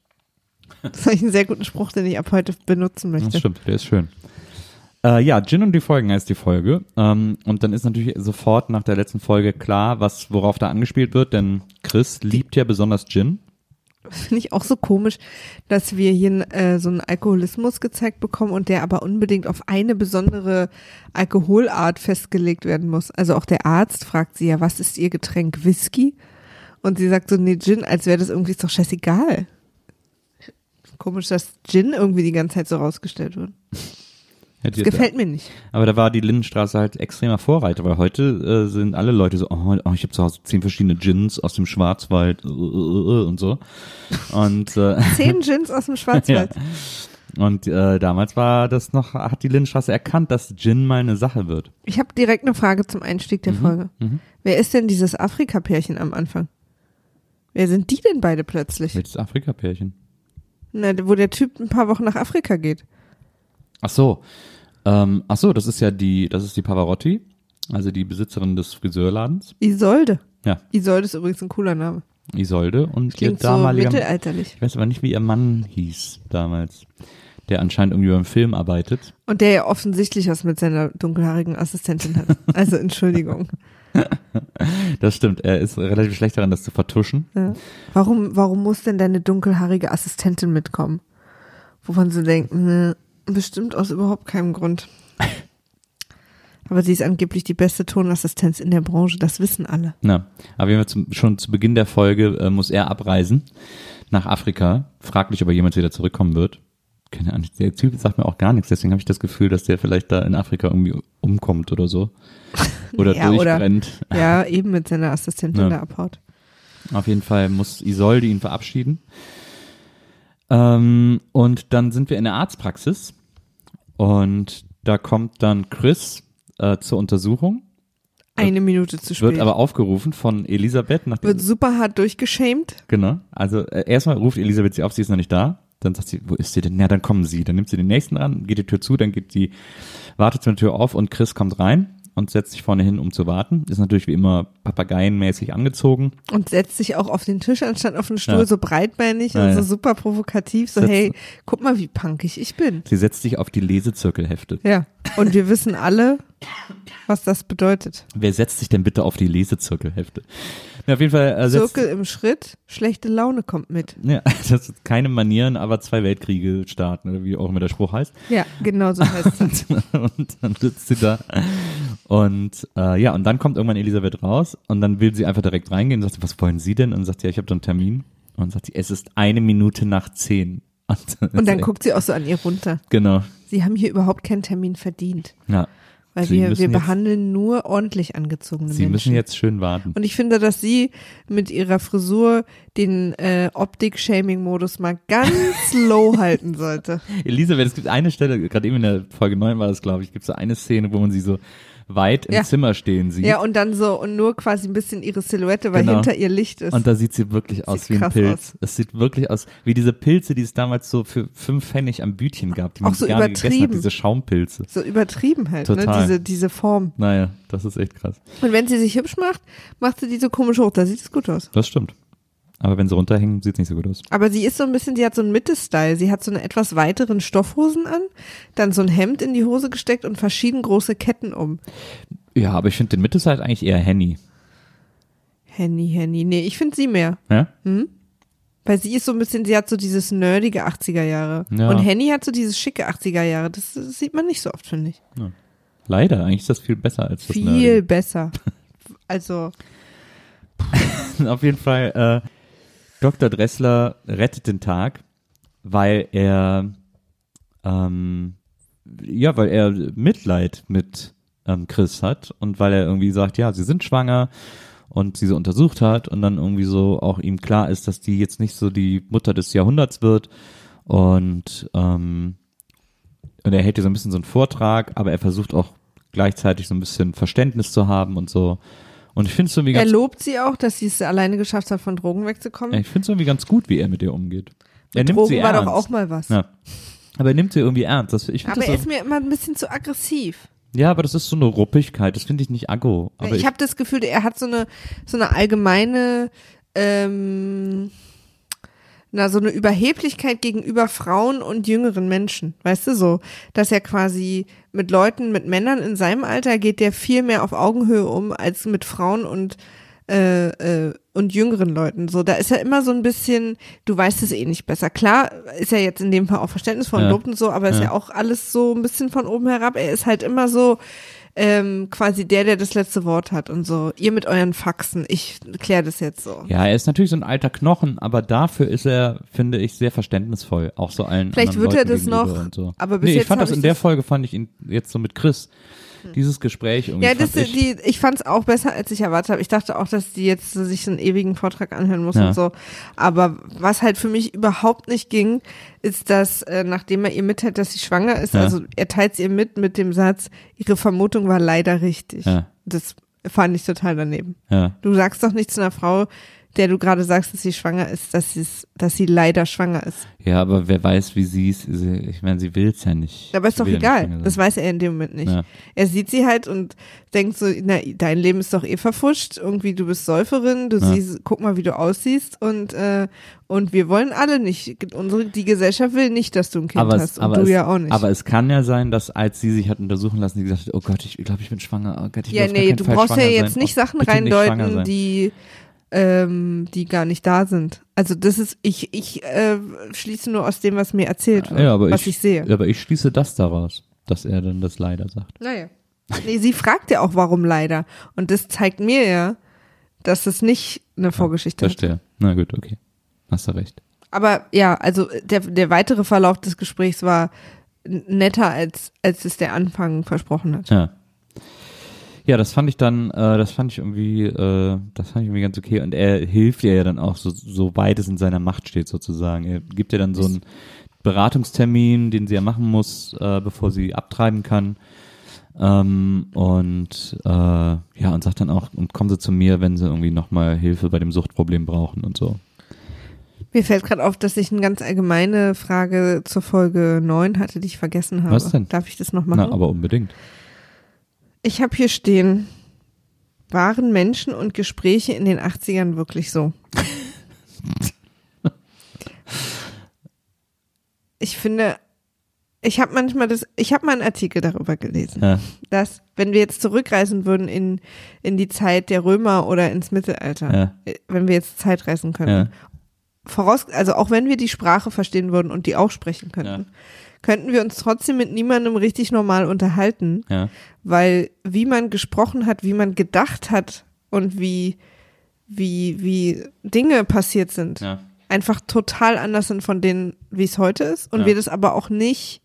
Das ist eigentlich ein sehr guten Spruch, den ich ab heute benutzen Das möchte. stimmt, der ist schön. Äh, ja, Gin und die Folgen heißt die Folge. Ähm, und dann ist natürlich sofort nach der letzten Folge klar, was, worauf da angespielt wird, denn Chris liebt ja besonders Gin. Finde ich auch so komisch, dass wir hier äh, so einen Alkoholismus gezeigt bekommen und der aber unbedingt auf eine besondere Alkoholart festgelegt werden muss. Also auch der Arzt fragt sie ja, was ist ihr Getränk? Whisky? Und sie sagt so, nee, Gin, als wäre das irgendwie ist doch scheißegal. Komisch, dass Gin irgendwie die ganze Zeit so rausgestellt wird. Ja, Das gefällt mir nicht. Aber da war die Lindenstraße halt extremer Vorreiter, weil heute äh, sind alle Leute so, oh, oh ich habe zu Hause zehn verschiedene Gins aus dem Schwarzwald äh, äh, äh, und so. Und äh, Zehn Gins aus dem Schwarzwald. und äh, damals war das noch, hat die Lindenstraße erkannt, dass Gin mal eine Sache wird. Ich habe direkt eine Frage zum Einstieg der Folge. mhm. Wer ist denn dieses Afrika-Pärchen am Anfang? Wer sind die denn beide plötzlich? Welches Afrika-Pärchen? Na, wo der Typ ein paar Wochen nach Afrika geht. Ach so. Ähm, ach so, das ist ja die, das ist die Pavarotti, also die Besitzerin des Friseurladens. Isolde. Ja. Isolde ist übrigens ein cooler Name. Isolde und ihr Klingt so damaliger, mittelalterlich. ich weiß aber nicht, wie ihr Mann hieß damals, der anscheinend irgendwie beim Film arbeitet. Und der ja offensichtlich was mit seiner dunkelhaarigen Assistentin hat. Also Entschuldigung. Das stimmt, er ist relativ schlecht daran, das zu vertuschen. Ja. Warum, warum muss denn deine dunkelhaarige Assistentin mitkommen? Wovon sie denken, ne, bestimmt aus überhaupt keinem Grund. Aber sie ist angeblich die beste Tonassistenz in der Branche, das wissen alle. Na, aber wir zum, schon zu Beginn der Folge äh, muss er abreisen nach Afrika. Fraglich, ob er jemals wieder zurückkommen wird. Keine Ahnung, der Typ sagt mir auch gar nichts, deswegen habe ich das Gefühl, dass der vielleicht da in Afrika irgendwie umkommt oder so. Oder Ja, oder- durchbrennt. Ja, eben mit seiner Assistentin Ja. da abhaut. Auf jeden Fall muss Isolde ihn verabschieden. Ähm, und dann sind wir in der Arztpraxis und da kommt dann Chris äh, zur Untersuchung, Eine Minute zu spät. wird aber aufgerufen von Elisabeth, nachdem wird super hart durchgeschämt. Genau. Also äh, erstmal ruft Elisabeth sie auf, sie ist noch nicht da. Dann sagt sie, wo ist sie denn? Ja, dann kommen sie. Dann nimmt sie den nächsten ran, geht die Tür zu, dann geht die Wartezimmertür auf und Chris kommt rein und setzt sich vorne hin, um zu warten. Ist natürlich wie immer papageienmäßig angezogen. Und setzt sich auch auf den Tisch anstatt auf den Stuhl, Ja. so breitbeinig Ja, und so super provokativ, so Setzt- hey, guck mal, wie punkig ich bin. Sie setzt sich auf die Lesezirkelhefte. Ja. Und wir wissen alle, was das bedeutet. Wer setzt sich denn bitte auf die Lesezirkelhefte? Ja, auf jeden Fall äh, Zirkel im Schritt, schlechte Laune kommt mit. Ja, das sind keine Manieren, aber zwei Weltkriege starten, oder wie auch immer der Spruch heißt. Ja, genau so heißt es. und dann sitzt sie da. Und äh, ja, und dann kommt irgendwann Elisabeth raus und dann will sie einfach direkt reingehen und sagt, was wollen Sie denn? Und sagt sie, ja, ich habe da einen Termin. Und sagt sie, es ist eine Minute nach zehn. Und, Und dann guckt sie auch so an ihr runter. Genau. Sie haben hier überhaupt keinen Termin verdient. Ja. Weil Sie wir, wir jetzt- behandeln nur ordentlich angezogene Sie Menschen. müssen jetzt schön warten. Und ich finde, dass sie mit ihrer Frisur den äh, Optik-Shaming-Modus mal ganz low halten sollte. Elisabeth, es gibt eine Stelle, gerade eben in der Folge 9 war das, glaube ich, gibt es so eine Szene, wo man sie so weit im Ja. Zimmer stehen sieht. Ja, und dann so, und nur quasi ein bisschen ihre Silhouette, weil Genau. hinter ihr Licht ist. Und da sieht sie wirklich aus Sieht wie ein Pilz. Es sieht wirklich aus wie diese Pilze, die es damals so für fünf Pfennig am Bütchen gab, die man Auch so gerne gegessen hat, übertrieben. diese Schaumpilze. so übertrieben halt, ne? Total. Diese, diese Form. Naja, das ist echt krass. Und wenn sie sich hübsch macht, macht sie die so komisch hoch. Da sieht es gut aus. Das stimmt. Aber wenn sie runterhängen, sieht's nicht so gut aus. Aber sie ist so ein bisschen, sie hat so einen Mitte-Style. Sie hat so eine etwas weiteren Stoffhosen an, dann so ein Hemd in die Hose gesteckt und verschieden große Ketten um. Ja, aber ich finde den Mittelside eigentlich eher Henny. Henny, Henny. Nee, ich finde sie mehr. Ja? Weil sie ist so ein bisschen, sie hat so dieses nerdige 80er Jahre. Ja. Und Henny hat so dieses schicke 80er Jahre. Das, das sieht man nicht so oft, finde ich. Leider, eigentlich ist das viel besser als das Viel Nerdige. besser. Also, Auf jeden Fall, äh, Dr. Dressler rettet den Tag, weil er, ähm, ja, weil er Mitleid mit ähm, Chris hat und weil er irgendwie sagt, ja, sie sind schwanger und sie so untersucht hat und dann irgendwie so auch ihm klar ist, dass die jetzt nicht so die Mutter des Jahrhunderts wird und ähm, und er hält hier so ein bisschen so einen Vortrag, aber er versucht auch gleichzeitig so ein bisschen Verständnis zu haben und so. Und ich finde es irgendwie er ganz lobt sie auch, dass sie es alleine geschafft hat, von Drogen wegzukommen. ich finde es irgendwie ganz gut, wie er mit ihr umgeht. Er nimmt Drogen sie war ernst. doch auch mal was. Ja. Aber er nimmt sie irgendwie ernst. Das, ich Aber das er ist mir immer ein bisschen zu aggressiv. ja, aber das ist so eine Ruppigkeit. Das finde ich nicht aggro. Aber ich habe das Gefühl, er hat so eine so eine allgemeine ähm, na so eine Überheblichkeit gegenüber Frauen und jüngeren Menschen, weißt du so, dass er quasi mit Leuten, mit Männern in seinem Alter geht der viel mehr auf Augenhöhe um als mit Frauen und äh, äh, und jüngeren Leuten. So, da ist er immer so ein bisschen, du weißt es eh nicht besser. Klar ist er jetzt in dem Fall auch verständnisvoll und Ja. und so, aber ist Ja. ja auch alles so ein bisschen von oben herab. Er ist halt immer so, ähm, quasi der, der das letzte Wort hat und so. Ihr mit euren Faxen, ich kläre das jetzt so. ja, er ist natürlich so ein alter Knochen, aber dafür ist er, finde ich, sehr verständnisvoll. Auch so allen Vielleicht wird er Leuten das gegenüber noch, so. aber bis nee, ich jetzt fand hab das ich in der das-. Folge, fand ich ihn jetzt so mit Chris. Dieses Gespräch irgendwie. Ja, das, ich, die, ich fand es auch besser, als ich erwartet habe. Ich dachte auch, dass die jetzt so sich so einen ewigen Vortrag anhören muss Ja. und so. Aber was halt für mich überhaupt nicht ging, ist, dass äh, nachdem er ihr mitteilt, dass sie schwanger ist, Ja. also er teilt ihr mit mit dem Satz, ihre Vermutung war leider richtig. Ja. Das fand ich total daneben. ja. Du sagst doch nicht zu einer Frau, der du gerade sagst, dass sie schwanger ist, dass sie dass sie leider schwanger ist. ja, aber wer weiß, wie sie es, ich meine, sie will es ja nicht. Aber ist doch nicht egal. Das weiß er in dem Moment nicht. Ja. Er sieht sie halt und denkt so, na, dein Leben ist doch eh verfuscht. Irgendwie, du bist Säuferin, du Ja. siehst, guck mal, wie du aussiehst und, äh, und wir wollen alle nicht. Unsere, die Gesellschaft will nicht, dass du ein Kind aber hast es, und du es, ja auch nicht. Aber es kann ja sein, dass als sie sich hat untersuchen lassen, sie gesagt hat, oh Gott, ich glaube, ich bin schwanger. Oh Gott, ich ja, nee, du brauchst ja jetzt sein. nicht Oh, Sachen nicht schwanger reindeuten, sein. die, ähm, die gar nicht da sind. Also das ist, ich, ich äh, schließe nur aus dem, was mir erzählt wird, ja, aber was ich, ich, sehe. Aber ich schließe das daraus, dass er dann das leider sagt. Naja. Nee, sie fragt ja auch, warum leider. Und das zeigt mir ja, dass es nicht eine Vorgeschichte ist. Verstehe. Na gut, okay. Hast du recht. Aber ja, also der, der weitere Verlauf des Gesprächs war netter, als, als es der Anfang versprochen hat. Ja. Ja, das fand ich dann, äh, das fand ich irgendwie, äh, das fand ich irgendwie ganz okay. Und er hilft ihr ja dann auch, so, so weit es in seiner Macht steht, sozusagen. Er gibt ihr dann so einen Beratungstermin, den sie ja machen muss, äh, bevor sie abtreiben kann. Ähm, und äh, ja, und sagt dann auch, und kommen Sie zu mir, wenn Sie irgendwie nochmal Hilfe bei dem Suchtproblem brauchen und so. Mir fällt gerade auf, dass ich eine ganz allgemeine Frage zur Folge 9 hatte, die ich vergessen habe. Was denn? Darf ich das noch machen? Na, aber unbedingt. Ich habe hier stehen, waren Menschen und Gespräche in den 80ern wirklich so? ich finde, ich habe manchmal das, ich habe mal einen Artikel darüber gelesen, Ja. dass wenn wir jetzt zurückreisen würden in, in die Zeit der Römer oder ins Mittelalter, Ja. äh, wenn wir jetzt Zeitreisen können, Ja. voraus, also auch wenn wir die Sprache verstehen würden und die auch sprechen könnten, könnten wir uns trotzdem mit niemandem richtig normal unterhalten, Ja. weil wie man gesprochen hat, wie man gedacht hat und wie, wie, wie Dinge passiert sind, Ja. einfach total anders sind von denen, wie es heute ist und Ja. wir das aber auch nicht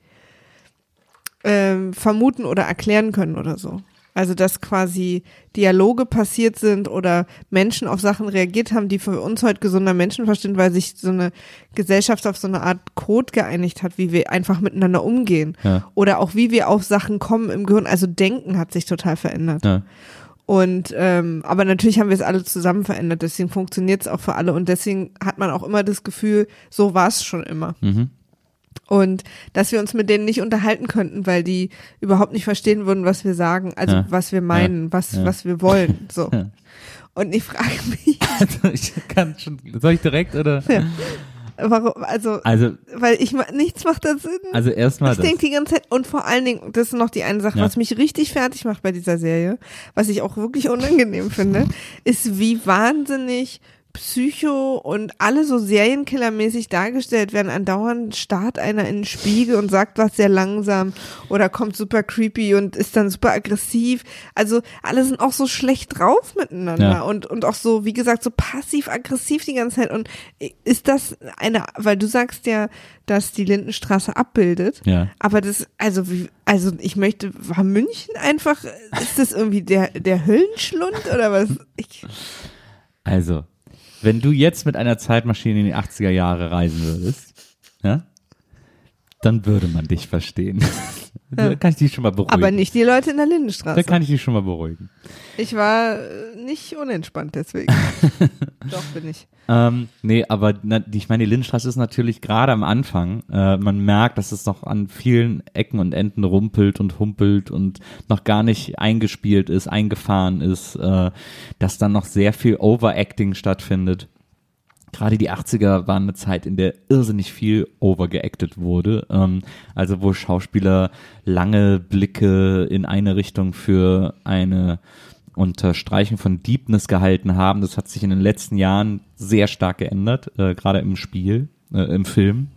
ähm, vermuten oder erklären können oder so. Also dass quasi Dialoge passiert sind oder Menschen auf Sachen reagiert haben, die für uns heute gesunder Menschenverstand, weil sich so eine Gesellschaft auf so eine Art Code geeinigt hat, wie wir einfach miteinander umgehen. Ja. Oder auch wie wir auf Sachen kommen im Gehirn. Also Denken hat sich total verändert. Ja. Und ähm, aber natürlich haben wir es alle zusammen verändert, deswegen funktioniert es auch für alle und deswegen hat man auch immer das Gefühl, so war es schon immer. Mhm. Und dass wir uns mit denen nicht unterhalten könnten, weil die überhaupt nicht verstehen würden, was wir sagen, also Ja. was wir meinen, was, Ja. was wir wollen. So. Ja. Und ich frage mich, Also ich kann schon, soll ich direkt oder? warum, also, Also, weil ich nichts macht da Sinn. also erstmal Ich denke die ganze Zeit, und vor allen Dingen, das ist noch die eine Sache, Ja. was mich richtig fertig macht bei dieser Serie, was ich auch wirklich unangenehm finde, ist, wie wahnsinnig Psycho und alle so Serienkillermäßig dargestellt werden. Andauernd starrt einer in den Spiegel und sagt was sehr langsam oder kommt super creepy und ist dann super aggressiv. Also alle sind auch so schlecht drauf miteinander Ja. und, und auch so, wie gesagt, so passiv-aggressiv die ganze Zeit. Und ist das eine, weil du sagst ja, dass die Lindenstraße abbildet. Ja. Aber das, also wie, also ich möchte, war München einfach, ist das irgendwie der, der Höllenschlund oder was? Ich, Also, wenn du jetzt mit einer Zeitmaschine in die 80er Jahre reisen würdest, ja, dann würde man dich verstehen. da kann ich dich schon mal beruhigen. aber nicht die Leute in der Da Lindenstraße. kann ich dich schon mal beruhigen. Ich war äh, nicht unentspannt deswegen. Doch bin ich. Ähm, nee, aber na, die, ich meine, die Lindenstraße ist natürlich gerade am Anfang. Äh, man merkt, dass es noch an vielen Ecken und Enden rumpelt und humpelt und noch gar nicht eingespielt ist, eingefahren ist, äh, dass dann noch sehr viel Overacting stattfindet. Gerade die 80er waren eine Zeit, in der irrsinnig viel overgeacted wurde. Ähm, also wo Schauspieler lange Blicke in eine Richtung für eine Unterstreichung von Deepness gehalten haben. Das hat sich in den letzten Jahren sehr stark geändert, äh, gerade im Spiel, äh, im Film.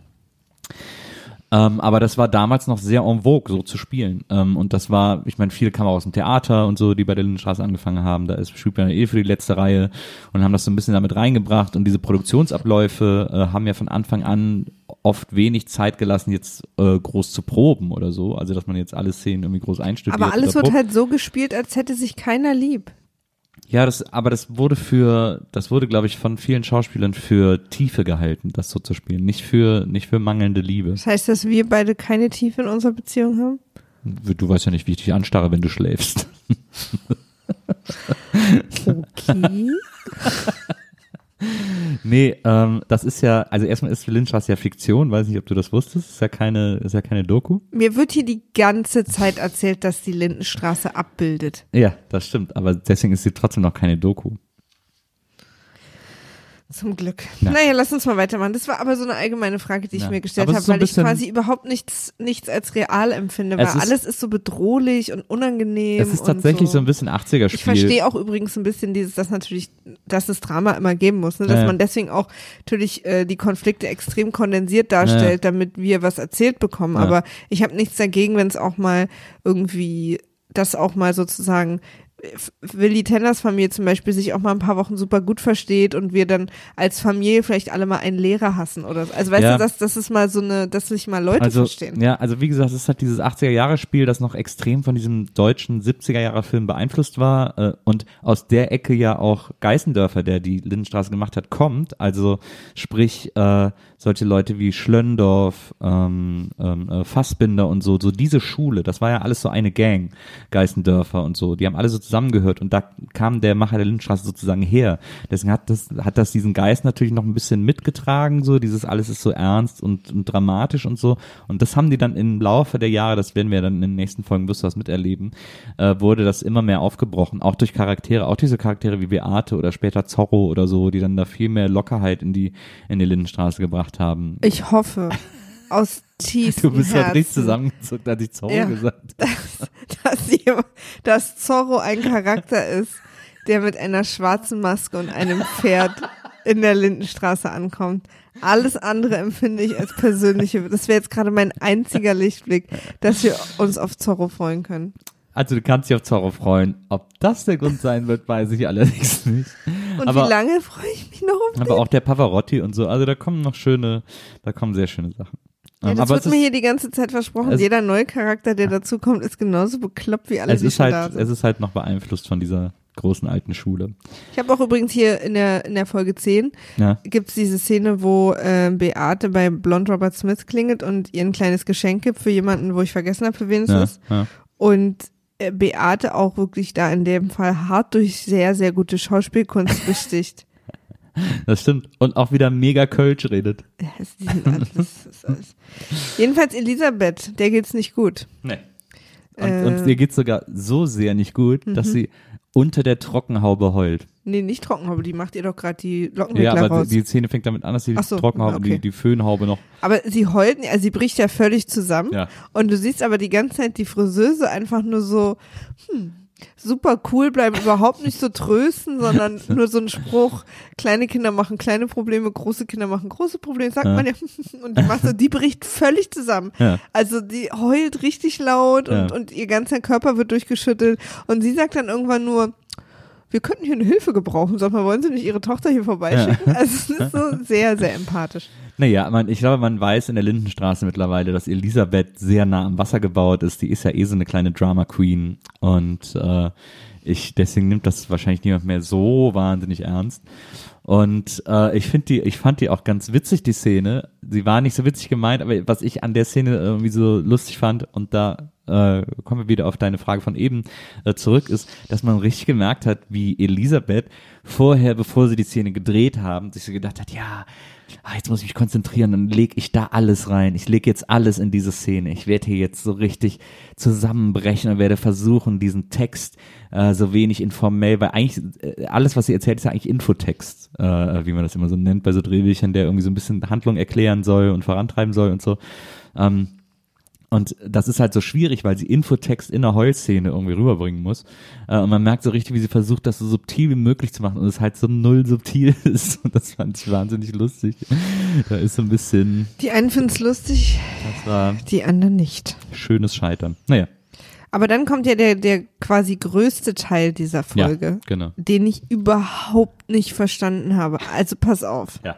Ähm, aber das war damals noch sehr en vogue, so zu spielen. Ähm, und das war, ich meine, viele kamen aus dem Theater und so, die bei der Lindenstraße angefangen haben. Da ist Spielplan eh für die letzte Reihe und haben das so ein bisschen damit reingebracht. Und diese Produktionsabläufe äh, haben ja von Anfang an oft wenig Zeit gelassen, jetzt äh, groß zu proben oder so. Also, dass man jetzt alle Szenen irgendwie groß einstudiert. Aber alles wird halt so gespielt, als hätte sich keiner lieb. Ja, das, aber das wurde für, das wurde, glaube ich, von vielen Schauspielern für Tiefe gehalten, das so zu spielen. Nicht für, nicht für mangelnde Liebe. Das heißt, dass wir beide keine Tiefe in unserer Beziehung haben? Du weißt ja nicht, wie ich dich anstarre, wenn du schläfst. Okay. Nee, ähm, das ist ja, also erstmal ist Lynchstraße ja Fiktion, weiß nicht, ob du das wusstest, ist ja keine, ist ja keine Doku. Mir wird hier die ganze Zeit erzählt, dass die Lindenstraße abbildet. Ja, das stimmt, aber deswegen ist sie trotzdem noch keine Doku. Zum Glück. Ja. Naja, lass uns mal weitermachen. Das war aber so eine allgemeine Frage, die ich Ja. mir gestellt habe, so weil ich quasi überhaupt nichts, nichts als real empfinde, weil ist- alles ist so bedrohlich und unangenehm. Es ist tatsächlich und so. ein bisschen 80er-Spiel. Ich verstehe auch übrigens ein bisschen dieses, dass natürlich, dass es Drama immer geben muss, ne? dass Ja, man deswegen auch natürlich äh, die Konflikte extrem kondensiert darstellt, damit wir was erzählt bekommen. Aber ich habe nichts dagegen, wenn es auch mal irgendwie, das auch mal sozusagen F- Willi Tenners Familie zum Beispiel sich auch mal ein paar Wochen super gut versteht und wir dann als Familie vielleicht alle mal einen Lehrer hassen oder so. Also weißt Ja. du, dass das ist mal so eine, dass sich mal Leute also, verstehen. Ja, also wie gesagt, es ist halt dieses 80er-Jahre-Spiel, das noch extrem von diesem deutschen 70er-Jahre-Film beeinflusst war äh, und aus der Ecke ja auch Geißendörfer, der die Lindenstraße gemacht hat, kommt. Also sprich, äh, solche Leute wie Schlöndorf, ähm, ähm, äh, Fassbinder und so, so diese Schule, das war ja alles so eine Gang, Geißendörfer und so, die haben alle so zusammengehört und da kam der Macher der Lindenstraße sozusagen her. Deswegen hat das, hat das diesen Geist natürlich noch ein bisschen mitgetragen, so dieses alles ist so ernst und, und dramatisch und so und das haben die dann im Laufe der Jahre, das werden wir dann in den nächsten Folgen, wirst du was miterleben, äh, wurde das immer mehr aufgebrochen, auch durch Charaktere, auch diese Charaktere wie Beate oder später Zorro oder so, die dann da viel mehr Lockerheit in die, in die Lindenstraße gebracht haben. Ich hoffe, aus tiefstem Du bist halt nicht zusammengezuckt, als ich Zorro Ja. gesagt habe. dass, dass, jemand- dass Zorro ein Charakter ist, der mit einer schwarzen Maske und einem Pferd in der Lindenstraße ankommt. Alles andere empfinde ich als persönliche. Das wäre jetzt gerade mein einziger Lichtblick, dass wir uns auf Zorro freuen können. Also du kannst dich auf Zorro freuen. Ob das der Grund sein wird, weiß ich allerdings nicht. Und Aber- wie lange freue ich mich noch auf Aber auch der Pavarotti und so, also da kommen noch schöne, da kommen sehr schöne Sachen. Ja, Ähm, das aber wird es mir ist, hier die ganze Zeit versprochen. es- Jeder neue Charakter, der dazukommt, ist genauso bekloppt wie alle, es die ist halt, da sind. es ist halt noch beeinflusst von dieser großen alten Schule. Ich habe auch übrigens hier in der, in der Folge 10 Ja, gibt's diese Szene, wo äh, Beate bei Blond Robert Smith klingelt und ihr ein kleines Geschenk gibt für jemanden, wo ich vergessen habe, für wen es ja, ist. ja. Und Beate auch wirklich da in dem Fall hart durch sehr, sehr gute Schauspielkunst besticht. Das stimmt. Und auch wieder mega Kölsch redet. Ja, es- sind alles, das ist alles. Jedenfalls Elisabeth, der geht's nicht gut. Nee. Und, Äh. und ihr geht's sogar so sehr nicht gut, dass Mhm. sie unter der Trockenhaube heult. Nee, nicht Trockenhaube, die macht ihr doch gerade die Ja, Lockenwickler aber raus. die Szene fängt damit an, dass die so, Trockenhaube, okay. die, die Föhnhaube noch. Aber sie heult, also sie bricht ja völlig zusammen. Ja. Und du siehst aber die ganze Zeit die Friseuse einfach nur so, hm, super cool bleiben, überhaupt nicht so trösten, sondern nur so ein Spruch, kleine Kinder machen kleine Probleme, große Kinder machen große Probleme, sagt Ja. man ja. Und die so, die bricht völlig zusammen. Ja. Also die heult richtig laut und, Ja. und ihr ganzer Körper wird durchgeschüttelt. Und sie sagt dann irgendwann nur, wir könnten hier eine Hilfe gebrauchen. Sag mal, wollen Sie nicht Ihre Tochter hier vorbeischicken? Also es ist so sehr, sehr empathisch. Naja, man, ich glaube, man weiß in der Lindenstraße mittlerweile, dass Elisabeth sehr nah am Wasser gebaut ist. Die ist ja eh so eine kleine Drama Queen und äh, ich deswegen nimmt das wahrscheinlich niemand mehr so wahnsinnig ernst. Und äh, ich finde die, ich fand die auch ganz witzig die Szene. Sie war nicht so witzig gemeint, aber was ich an der Szene irgendwie so lustig fand und da äh, kommen wir wieder auf deine Frage von eben äh, zurück, ist, dass man richtig gemerkt hat, wie Elisabeth vorher, bevor sie die Szene gedreht haben, sich so gedacht hat, ja, ah, jetzt muss ich mich konzentrieren, dann leg ich da alles rein. Ich leg jetzt alles in diese Szene. Ich werde hier jetzt so richtig zusammenbrechen und werde versuchen, diesen Text äh, so wenig informell, weil eigentlich äh, alles, was sie erzählt, ist ja eigentlich Infotext, äh, wie man das immer so nennt bei so Drehbüchern, der irgendwie so ein bisschen Handlung erklären soll und vorantreiben soll und so. Ähm, und das ist halt so schwierig, weil sie Infotext in der Heulszene irgendwie rüberbringen muss. Äh, und man merkt so richtig, wie sie versucht, das so subtil wie möglich zu machen und es halt so null subtil ist. Und das fand ich wahnsinnig lustig. Da ist so ein bisschen, Die einen finden es lustig, das war die anderen nicht. schönes Scheitern. Naja, Aber dann kommt ja der, der quasi größte Teil dieser Folge, ja, genau. den ich überhaupt nicht verstanden habe. Also pass auf. Ja.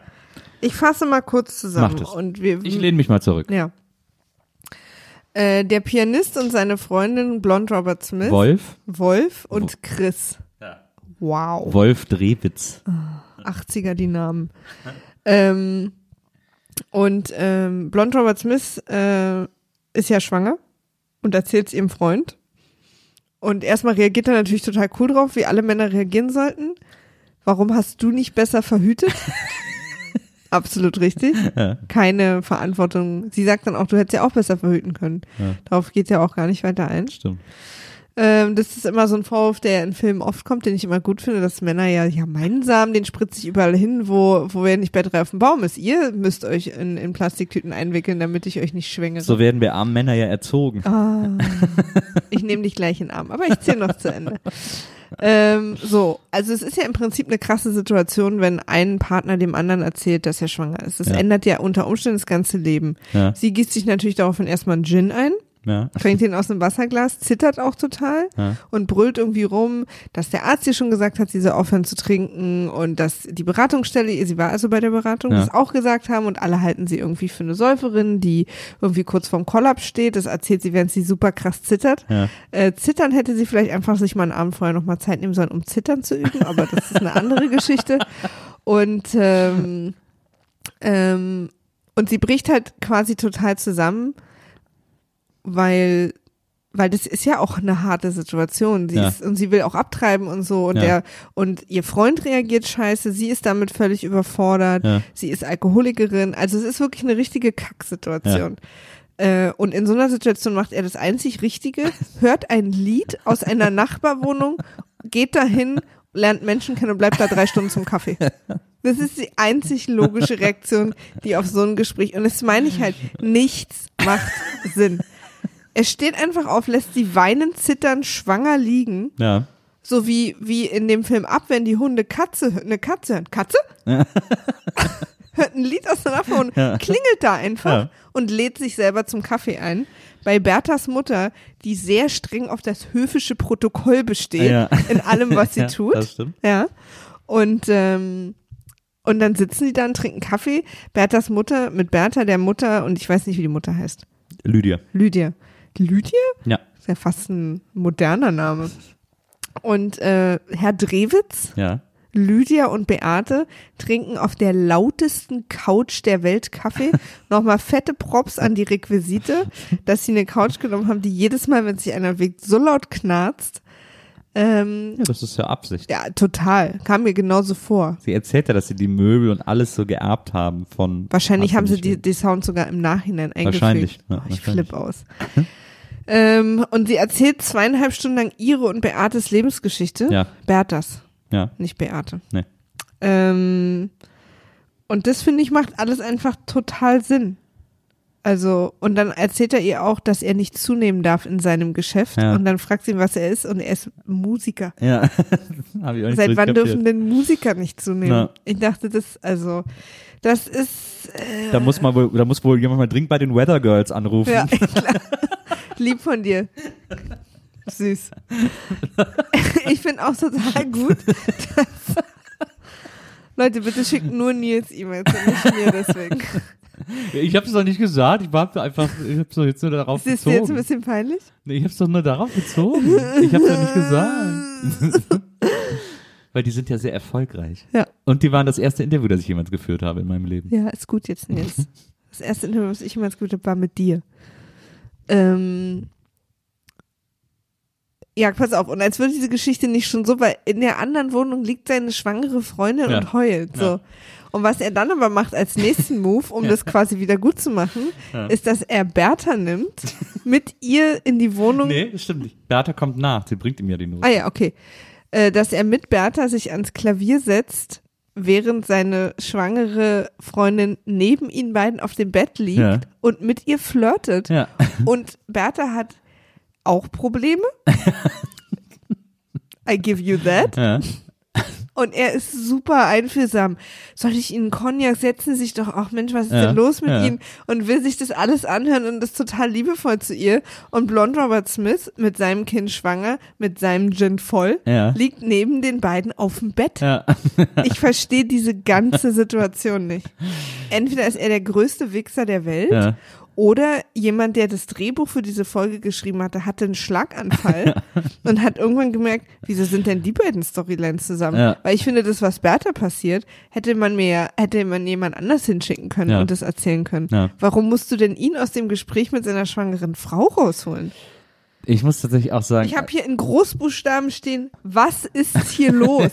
Ich fasse mal kurz zusammen. Mach das. Und wir, Ich lehne mich mal zurück. ja. Äh, der Pianist und seine Freundin Blond Robert Smith, Wolf, Wolf und Chris. Ja. Wow. Wolf Drewitz. 80er die Namen. ähm, und ähm, Blond Robert Smith äh, ist ja schwanger und erzählt es ihrem Freund. Und erstmal reagiert er natürlich total cool drauf, wie alle Männer reagieren sollten. Warum hast du nicht besser verhütet? Absolut richtig. Ja. Keine Verantwortung. Sie sagt dann auch, du hättest ja auch besser verhüten können. Ja. Darauf geht ja auch gar nicht weiter ein. Stimmt. Ähm, das ist immer so ein Vorwurf, der in Filmen oft kommt, den ich immer gut finde, dass Männer ja, ja, meinen Samen, den spritze ich überall hin, wo, wo er nicht bei drei auf dem Baum ist. Ihr müsst euch in, in Plastiktüten einwickeln, damit ich euch nicht schwängere. So werden wir armen Männer ja erzogen. Ah, ich nehme dich gleich in den Arm, aber ich zähle noch zu Ende. Ähm, so, also es ist ja im Prinzip eine krasse Situation, wenn ein Partner dem anderen erzählt, dass er schwanger ist. Das Ja. ändert ja unter Umständen das ganze Leben. Ja, Sie gießt sich natürlich daraufhin erstmal einen Gin ein, ja, trinkt ihn aus einem Wasserglas, zittert auch total ja. und brüllt irgendwie rum, dass der Arzt ihr schon gesagt hat, sie soll aufhören zu trinken und dass die Beratungsstelle, sie war also bei der Beratung, Ja. das auch gesagt haben und alle halten sie irgendwie für eine Säuferin, die irgendwie kurz vorm Kollaps steht. Das erzählt sie, während sie super krass zittert. ja. Äh, zittern hätte sie vielleicht einfach sich mal einen Abend vorher nochmal Zeit nehmen sollen, um zittern zu üben, aber das ist eine andere Geschichte. Und ähm, ähm, und sie bricht halt quasi total zusammen, weil weil das ist ja auch eine harte Situation. Sie Ja. ist, und sie will auch abtreiben und so und Ja. der und ihr Freund reagiert scheiße, sie ist damit völlig überfordert. Ja. Sie ist Alkoholikerin, also es ist wirklich eine richtige Kacksituation. Äh, und in so einer Situation macht er das einzig Richtige, hört ein Lied aus einer Nachbarwohnung, geht dahin, lernt Menschen kennen und bleibt da drei Stunden zum Kaffee. Das ist die einzig logische Reaktion, die auf so ein Gespräch, und das meine ich halt, nichts macht Sinn. Er steht einfach auf, lässt sie weinen, zittern, schwanger liegen, Ja. so wie, wie in dem Film ab, wenn die Hunde Katze, eine Katze hören. Katze? Hört ein Lied aus der Nachbarwohnung, klingelt da einfach Ja. und lädt sich selber zum Kaffee ein. Bei Berthas Mutter, die sehr streng auf das höfische Protokoll besteht, Ja. in allem, was sie Ja, tut. das stimmt. Ja. Und, ähm, und dann sitzen die da und trinken Kaffee. Berthas Mutter mit Bertha, der Mutter, und ich weiß nicht, wie die Mutter heißt. Lydia. Lydia. Lydia? Ja. Ist ja fast ein moderner Name. Und äh, Herr Drewitz, Ja. Lydia und Beate trinken auf der lautesten Couch der Welt Kaffee. Nochmal fette Props an die Requisite, dass sie eine Couch genommen haben, die jedes Mal, wenn sich einer bewegt, so laut knarzt. Ähm, Ja, das ist ja Absicht. ja, total. Kam mir genauso vor. Sie erzählt ja, dass sie die Möbel und alles so geerbt haben von. Wahrscheinlich haben sie die, die Sounds sogar im Nachhinein eingefügt. Wahrscheinlich, ja, oh, ich wahrscheinlich. flipp aus. ähm, und sie erzählt zweieinhalb Stunden lang ihre und Beates Lebensgeschichte. Ja. Berthas, Ja. nicht Beate. Nee. Ähm, und das finde ich macht alles einfach total Sinn. Also, und dann erzählt er ihr auch, dass er nicht zunehmen darf in seinem Geschäft. Ja. Und dann fragt sie ihn, was er ist, und er ist Musiker. Ja. Hab ich auch nicht Seit so wann kapiert. dürfen denn Musiker nicht zunehmen? Na. Ich dachte, das, also, das ist, äh, Da muss man wohl, da muss wohl jemand mal dringend bei den Weather Girls anrufen. ja, klar. Lieb von dir. Süß. Ich finde auch total gut, dass, Leute, bitte schickt nur Nils E-Mails und nicht mir deswegen. Ich hab's doch nicht gesagt. Ich war einfach, ich hab's doch jetzt nur darauf Ist dir jetzt ein bezogen. bisschen peinlich? Nee, ich hab's doch nur darauf bezogen. Ich hab's doch nicht gesagt. Weil die sind ja sehr erfolgreich. Ja. Und die waren das erste Interview, das ich jemals geführt habe in meinem Leben. Ja, ist gut jetzt, Nils. Das erste Interview, was ich jemals geführt habe, war mit dir. Ähm, ja, pass auf. Und als würde diese Geschichte nicht schon so, weil in der anderen Wohnung liegt seine schwangere Freundin Ja. und heult. So. Ja. Und was er dann aber macht als nächsten Move, um das quasi wieder gut zu machen, Ja. ist, dass er Bertha nimmt, mit ihr in die Wohnung. Nee, das stimmt nicht. Bertha kommt nach. Sie bringt ihm ja die Note. Ah ja, okay. Äh, dass er mit Bertha sich ans Klavier setzt, während seine schwangere Freundin neben ihnen beiden auf dem Bett liegt Ja. und mit ihr flirtet. Ja. Und Bertha hat auch Probleme. I give you that. Ja. Und er ist super einfühlsam. Soll ich Ihnen Cognac setzen? Sich doch, ach Mensch, was ist Ja, denn los mit ja. Ihnen? Und will sich das alles anhören und ist total liebevoll zu ihr. Und Blond Robert Smith mit seinem Kind schwanger, mit seinem Gin voll, Ja. liegt neben den beiden auf dem Bett. Ich verstehe diese ganze Situation nicht. Entweder ist er der größte Wichser der Welt. Oder jemand, der das Drehbuch für diese Folge geschrieben hatte, hatte einen Schlaganfall und hat irgendwann gemerkt, wieso sind denn die beiden Storylines zusammen? Ja. Weil ich finde, das, was Bertha passiert, hätte man mir, hätte man jemand anders hinschicken können Ja. und das erzählen können. Ja. Warum musst du denn ihn aus dem Gespräch mit seiner schwangeren Frau rausholen? Ich muss tatsächlich auch sagen, Ich habe hier in Großbuchstaben stehen, was ist hier los?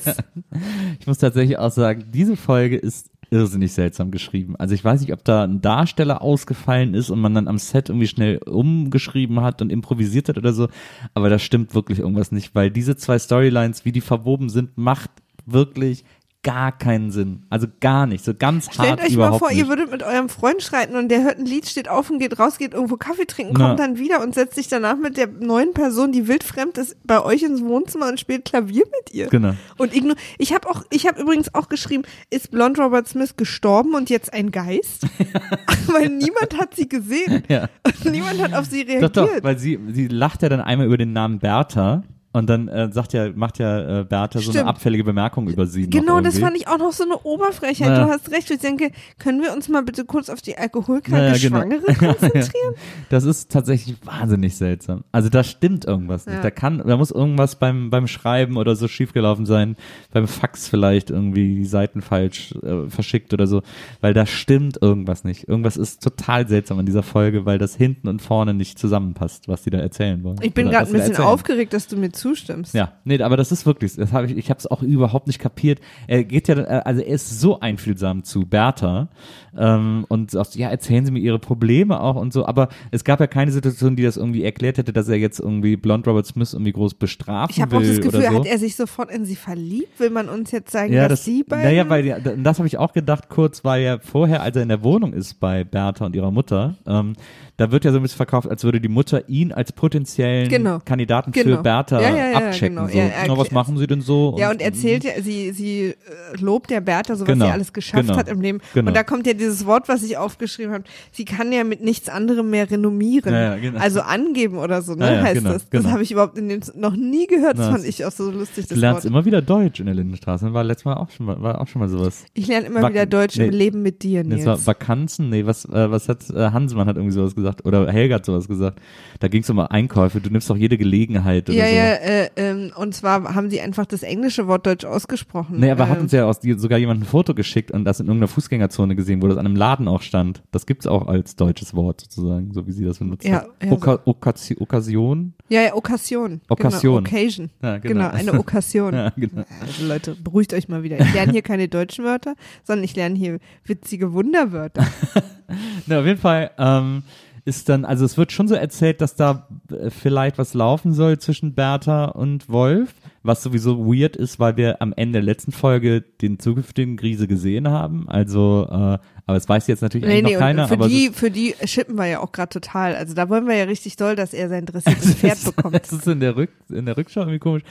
ich muss tatsächlich auch sagen, diese Folge ist irrsinnig seltsam geschrieben. Also ich weiß nicht, ob da ein Darsteller ausgefallen ist und man dann am Set irgendwie schnell umgeschrieben hat und improvisiert hat oder so, aber da stimmt wirklich irgendwas nicht, weil diese zwei Storylines, wie die verwoben sind, macht wirklich gar keinen Sinn. Also gar nicht, so ganz Stellt hart euch mal vor, nicht. ihr würdet mit eurem Freund schreiten und der hört ein Lied, steht auf und geht raus, geht irgendwo Kaffee trinken, Na. kommt dann wieder und setzt sich danach mit der neuen Person, die wildfremd ist, bei euch ins Wohnzimmer und spielt Klavier mit ihr. Genau. Und igno ich habe auch, ich habe übrigens auch geschrieben, ist Blond Robert Smith gestorben und jetzt ein Geist? weil niemand hat sie gesehen Ja. und niemand hat auf sie Doch, reagiert. doch, weil sie, sie lacht ja dann einmal über den Namen Bertha Und dann äh, sagt ja, macht ja äh, Bertha so eine abfällige Bemerkung über sie. Genau, das fand ich auch noch so eine Oberfrechheit. Naja. Du hast recht. Ich denke, können wir uns mal bitte kurz auf die alkoholkranke Naja, genau. Schwangere konzentrieren? Das ist tatsächlich wahnsinnig seltsam. Also da stimmt irgendwas nicht. Ja. Da kann, da muss irgendwas beim beim Schreiben oder so schiefgelaufen sein, beim Fax vielleicht irgendwie die Seiten falsch äh, verschickt oder so, weil da stimmt irgendwas nicht. Irgendwas ist total seltsam an dieser Folge, weil das hinten und vorne nicht zusammenpasst, was die da erzählen wollen. Ich bin gerade ein bisschen aufgeregt, dass du mir zustimmst. Ja, nee, aber das ist wirklich, das habe ich, ich habe es auch überhaupt nicht kapiert. Er geht ja, also er ist so einfühlsam zu Bertha ähm, und sagt, ja, erzählen Sie mir Ihre Probleme auch und so, aber es gab ja keine Situation, die das irgendwie erklärt hätte, dass er jetzt irgendwie Blond Robert Smith irgendwie groß bestrafen Ich habe will auch das Gefühl, so. hat er sich sofort in sie verliebt? Will man uns jetzt zeigen, ja, dass das, sie beiden? naja, weil ja, das habe ich auch gedacht kurz, weil ja vorher, als er in der Wohnung ist bei Bertha und ihrer Mutter, ähm, da wird ja so ein bisschen verkauft, als würde die Mutter ihn als potenziellen Genau. Kandidaten Genau. für Bertha Ja, ja, ja, abchecken. genau. So, na, was machen Sie denn so? ja, und erzählt ja, sie, sie äh, lobt der Bertha, so was Genau, sie alles geschafft genau, hat im Leben. genau. Und da kommt ja dieses Wort, was ich aufgeschrieben habe. Sie kann ja mit nichts anderem mehr renommieren. Ja, ja, genau. Also angeben oder so, ne, Ja, heißt genau, das. Das genau. habe ich überhaupt in dem noch nie gehört. Das Na, fand das- ich auch so lustig, Du das lernst Wort. immer wieder Deutsch in der Lindenstraße. War letztes Mal auch schon mal, war auch schon mal sowas. Ich lerne immer Wak- wieder Deutsch nee. im Leben mit dir, Nee, Nils. es war Vakanzen, nee, was, äh, was hat, äh, Hansmann hat irgendwie sowas gesagt, oder Helga hat sowas gesagt. Da ging es um Einkäufe, du nimmst doch jede Gelegenheit oder ja, so. ja, äh, ähm, und zwar haben sie einfach das englische Wort Deutsch ausgesprochen. Nee, aber hat Ähm, uns ja aus, sogar jemand ein Foto geschickt und das in irgendeiner Fußgängerzone gesehen, wo das an einem Laden auch stand. Das gibt's auch als deutsches Wort sozusagen, so wie sie das benutzt Ja, hat. ja, Oka Okasi Okkasion? Ja, ja, Okkasion. Okkasion. Genau, Occasion. Ja, Genau. genau. eine Okkasion. Ja, genau. Also Leute, beruhigt euch mal wieder. Ich lerne hier keine deutschen Wörter, sondern ich lerne hier witzige Wunderwörter. Na, auf jeden Fall ähm, ist dann, also es wird schon so erzählt, dass da äh, vielleicht was laufen soll zwischen Bertha und Wolf, was sowieso weird ist, weil wir am Ende der letzten Folge den zukünftigen Grise gesehen haben. Also, äh, aber es weiß jetzt natürlich eigentlich noch keiner. für aber die, für die schippen wir ja auch gerade total. Also da wollen wir ja richtig doll, dass er sein dressiertes Pferd bekommt. Das ist in der, Rück, in der Rückschau irgendwie komisch.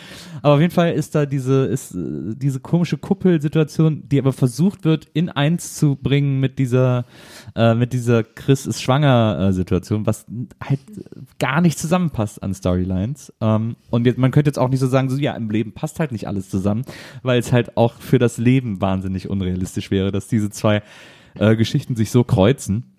Aber auf jeden Fall ist da diese, ist, äh, diese komische Kuppelsituation, die aber versucht wird, in eins zu bringen mit dieser, äh, mit dieser Chris ist schwanger äh, Situation, was halt gar nicht zusammenpasst an Storylines. Ähm, und jetzt, man könnte jetzt auch nicht so sagen, so, ja, im Leben passt halt nicht alles zusammen, weil es halt auch für das Leben wahnsinnig unrealistisch wäre, dass diese zwei äh, Geschichten sich so kreuzen.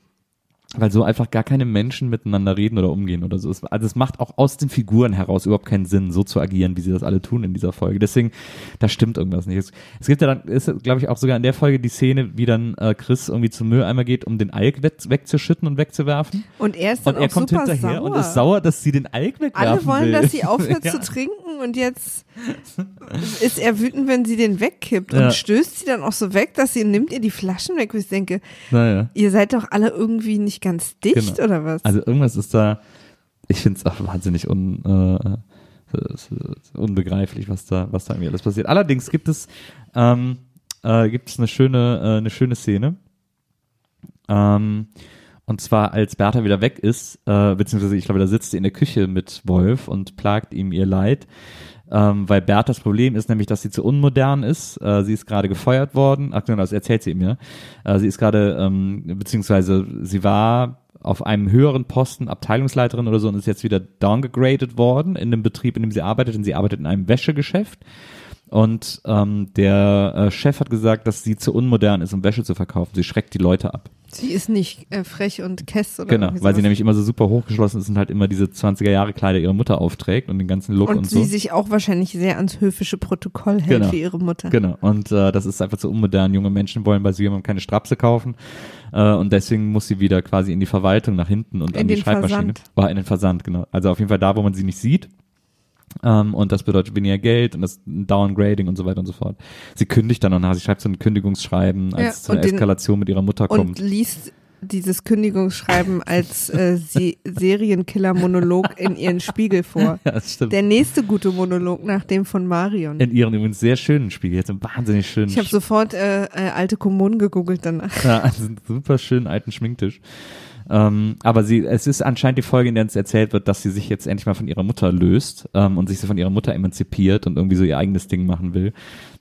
Weil so einfach gar keine Menschen miteinander reden oder umgehen oder so. Also es macht auch aus den Figuren heraus überhaupt keinen Sinn, so zu agieren, wie sie das alle tun in dieser Folge. Deswegen, da stimmt irgendwas nicht. Es, es gibt ja dann, ist glaube ich auch sogar in der Folge die Szene, wie dann äh, Chris irgendwie zum Mülleimer geht, um den Alk weg, wegzuschütten und wegzuwerfen. Und er ist dann Und er auch kommt super hinterher sauer. und ist sauer, dass sie den Alk wegwerfen Alle wollen, will. dass sie aufhört ja. zu trinken und jetzt ist er wütend, wenn sie den wegkippt Ja. und stößt sie dann auch so weg, dass sie nimmt ihr die Flaschen weg. wo Ich denke, Naja. ihr seid doch alle irgendwie nicht ganz dicht Genau. oder was? Also irgendwas ist da, ich finde es auch wahnsinnig un, äh, unbegreiflich, was da, was da irgendwie alles passiert. Allerdings gibt es, ähm, äh, gibt es eine schöne, äh, eine schöne Szene. Ähm, und zwar, als Bertha wieder weg ist, äh, beziehungsweise ich glaube, da sitzt sie in der Küche mit Wolf und plagt ihm ihr Leid. Ähm, weil Berthas Problem ist nämlich, dass sie zu unmodern ist. Äh, sie ist gerade gefeuert worden. Ach genau, das erzählt sie mir. Äh, sie ist gerade, ähm, beziehungsweise sie war auf einem höheren Posten Abteilungsleiterin oder so und ist jetzt wieder downgegradet worden in dem Betrieb, in dem sie arbeitet. Und sie arbeitet in einem Wäschegeschäft. Und ähm, der äh, Chef hat gesagt, dass sie zu unmodern ist, um Wäsche zu verkaufen. Sie schreckt die Leute ab. sie ist nicht äh, frech und kess oder Genau, weil sie nämlich immer so super hochgeschlossen ist und halt immer diese 20er Jahre Kleider ihrer Mutter aufträgt und den ganzen Look und, und so. sie sich auch wahrscheinlich sehr ans höfische Protokoll hält Genau. für ihre Mutter. Genau, und äh, das ist einfach zu unmodern. Junge Menschen wollen bei Süßigem keine Strapse kaufen äh, und deswegen muss sie wieder quasi in die Verwaltung nach hinten und In an die den Schreibmaschine. Versand. War in den Versand, genau. Also auf jeden Fall da, wo man sie nicht sieht. Ähm, und das bedeutet weniger Geld und das Downgrading und so weiter und so fort. Sie kündigt dann noch, sie schreibt so ein Kündigungsschreiben, als Ja, es zu einer und den- Eskalation mit ihrer Mutter Und kommt. liest dieses Kündigungsschreiben als äh, Se Serienkiller-Monolog in ihren Spiegel vor. Ja, das stimmt. Der nächste gute Monolog nach dem von Marion. in ihren übrigens sehr schönen Spiegel, jetzt einen wahnsinnig schönen Ich habe sofort äh, äh, alte Kommunen gegoogelt danach. Ja, also einen super schönen alten Schminktisch. Ähm, aber sie, es ist anscheinend die Folge, in der uns erzählt wird, dass sie sich jetzt endlich mal von ihrer Mutter löst ähm, und sich so von ihrer Mutter emanzipiert und irgendwie so ihr eigenes Ding machen will,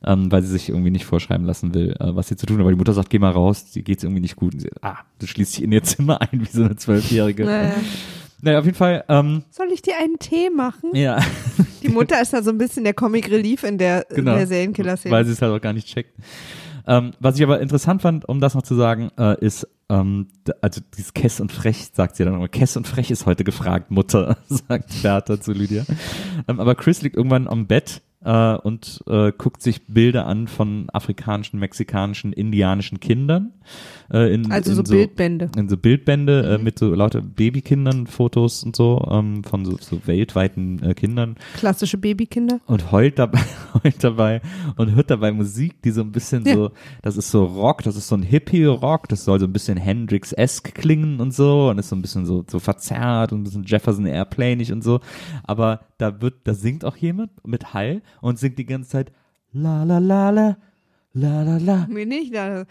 ähm, weil sie sich irgendwie nicht vorschreiben lassen will, äh, was sie zu tun hat. Weil die Mutter sagt, geh mal raus, dir geht's irgendwie nicht gut. Und sie, ah, du schließt dich in ihr Zimmer ein wie so eine Zwölfjährige. Naja. Naja, auf jeden Fall, ähm, Soll ich dir einen Tee machen? ja, Die Die Mutter ist da so ein bisschen der Comic Relief in der, Genau. in der Serienkiller-Szene. weil sie es halt auch gar nicht checkt. Ähm, was ich aber interessant fand, um das noch zu sagen, äh, ist, ähm, also dieses Kess und Frech, sagt sie dann immer, Kess und Frech ist heute gefragt, Mutter, sagt Bertha zu Lydia. Ähm, aber Chris liegt irgendwann am Bett äh, und äh, guckt sich Bilder an von afrikanischen, mexikanischen, indianischen Kindern. Äh, in, also in so Bildbände. in so Bildbände äh, mit so lauter Babykindern, Fotos und so, ähm, von so, so weltweiten äh, Kindern Klassische Babykinder. und heult dabei, heult dabei und hört dabei Musik, die so ein bisschen Ja. so, das ist so Rock, das ist so ein Hippie-Rock, das soll so ein bisschen Hendrix-esque klingen und so und ist so ein bisschen so, so verzerrt und ein bisschen Jefferson Airplaneig und so. Aber da wird, da singt auch jemand mit Hall und singt die ganze Zeit la la la la la la la Mir nicht. Hey,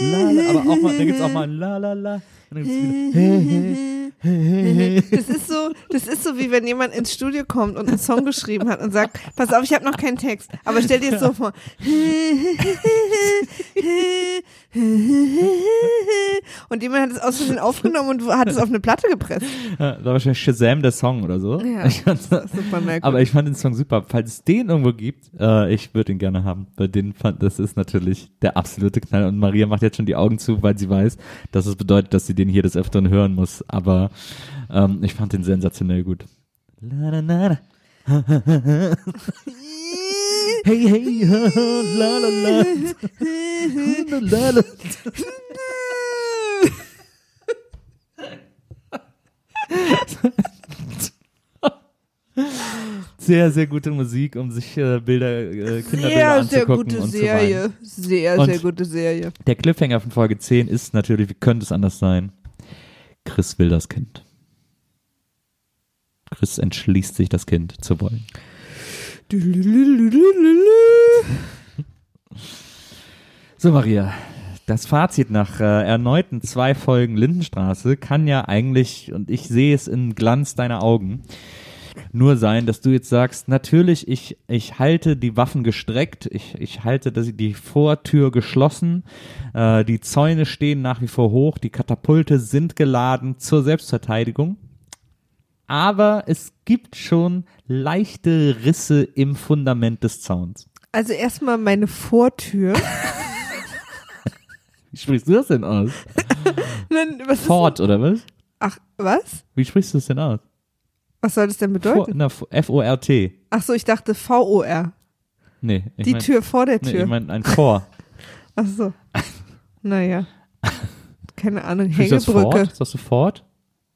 la, la, aber auch mal, da gibt's auch mal ein la la la. Das ist so, das ist so wie wenn jemand ins Studio kommt und einen Song geschrieben hat und sagt, pass auf, ich habe noch keinen Text, aber stell dir es so vor. Und jemand hat es aus Versehen aufgenommen und hat es auf eine Platte gepresst. Ja, Da war wahrscheinlich Shazam der Song oder so. Ja, Ich super merkwürdig. aber ich fand den Song super. Falls es den irgendwo gibt, äh, ich würde ihn gerne haben. Weil den fand, das ist natürlich der absolute Knall. Und Maria macht jetzt schon die Augen zu, weil sie weiß, dass es bedeutet, dass sie den hier des Öfteren hören muss. Aber ähm, ich fand den sensationell gut. La, la, la. Hey, hey, la, la, la. La, la. Sehr, sehr gute Musik, um sich äh, Bilder, äh, Kinderbilder sehr, sehr anzugucken gute und zu weinen. Serie. Sehr, Und- sehr gute Serie. Der Cliffhanger von Folge 10 ist natürlich, wie könnte es anders sein? Chris will das Kind. Chris entschließt sich, das Kind zu wollen. So, Maria, das Fazit nach äh, erneuten zwei Folgen Lindenstraße kann ja eigentlich, und ich sehe es im Glanz deiner Augen, nur sein, dass du jetzt sagst, natürlich, ich, ich halte die Waffen gestreckt, ich, ich halte das, die Vortür geschlossen, äh, die Zäune stehen nach wie vor hoch, die Katapulte sind geladen zur Selbstverteidigung. Aber es gibt schon leichte Risse im Fundament des Zauns. Also erstmal meine Vortür. Wie sprichst du das denn aus? Nein, was ist Fort, oder was? Ach, was? Wie sprichst du das denn aus? Was soll das denn bedeuten? F-O-R-T. Ach so, ich dachte V-O-R. Nee, Die mein, Tür vor der Nee, Tür. ich meine ein Vor. Ach so. Naja. Keine Ahnung. Du das Hängebrücke. Fort? Sagst du Fort?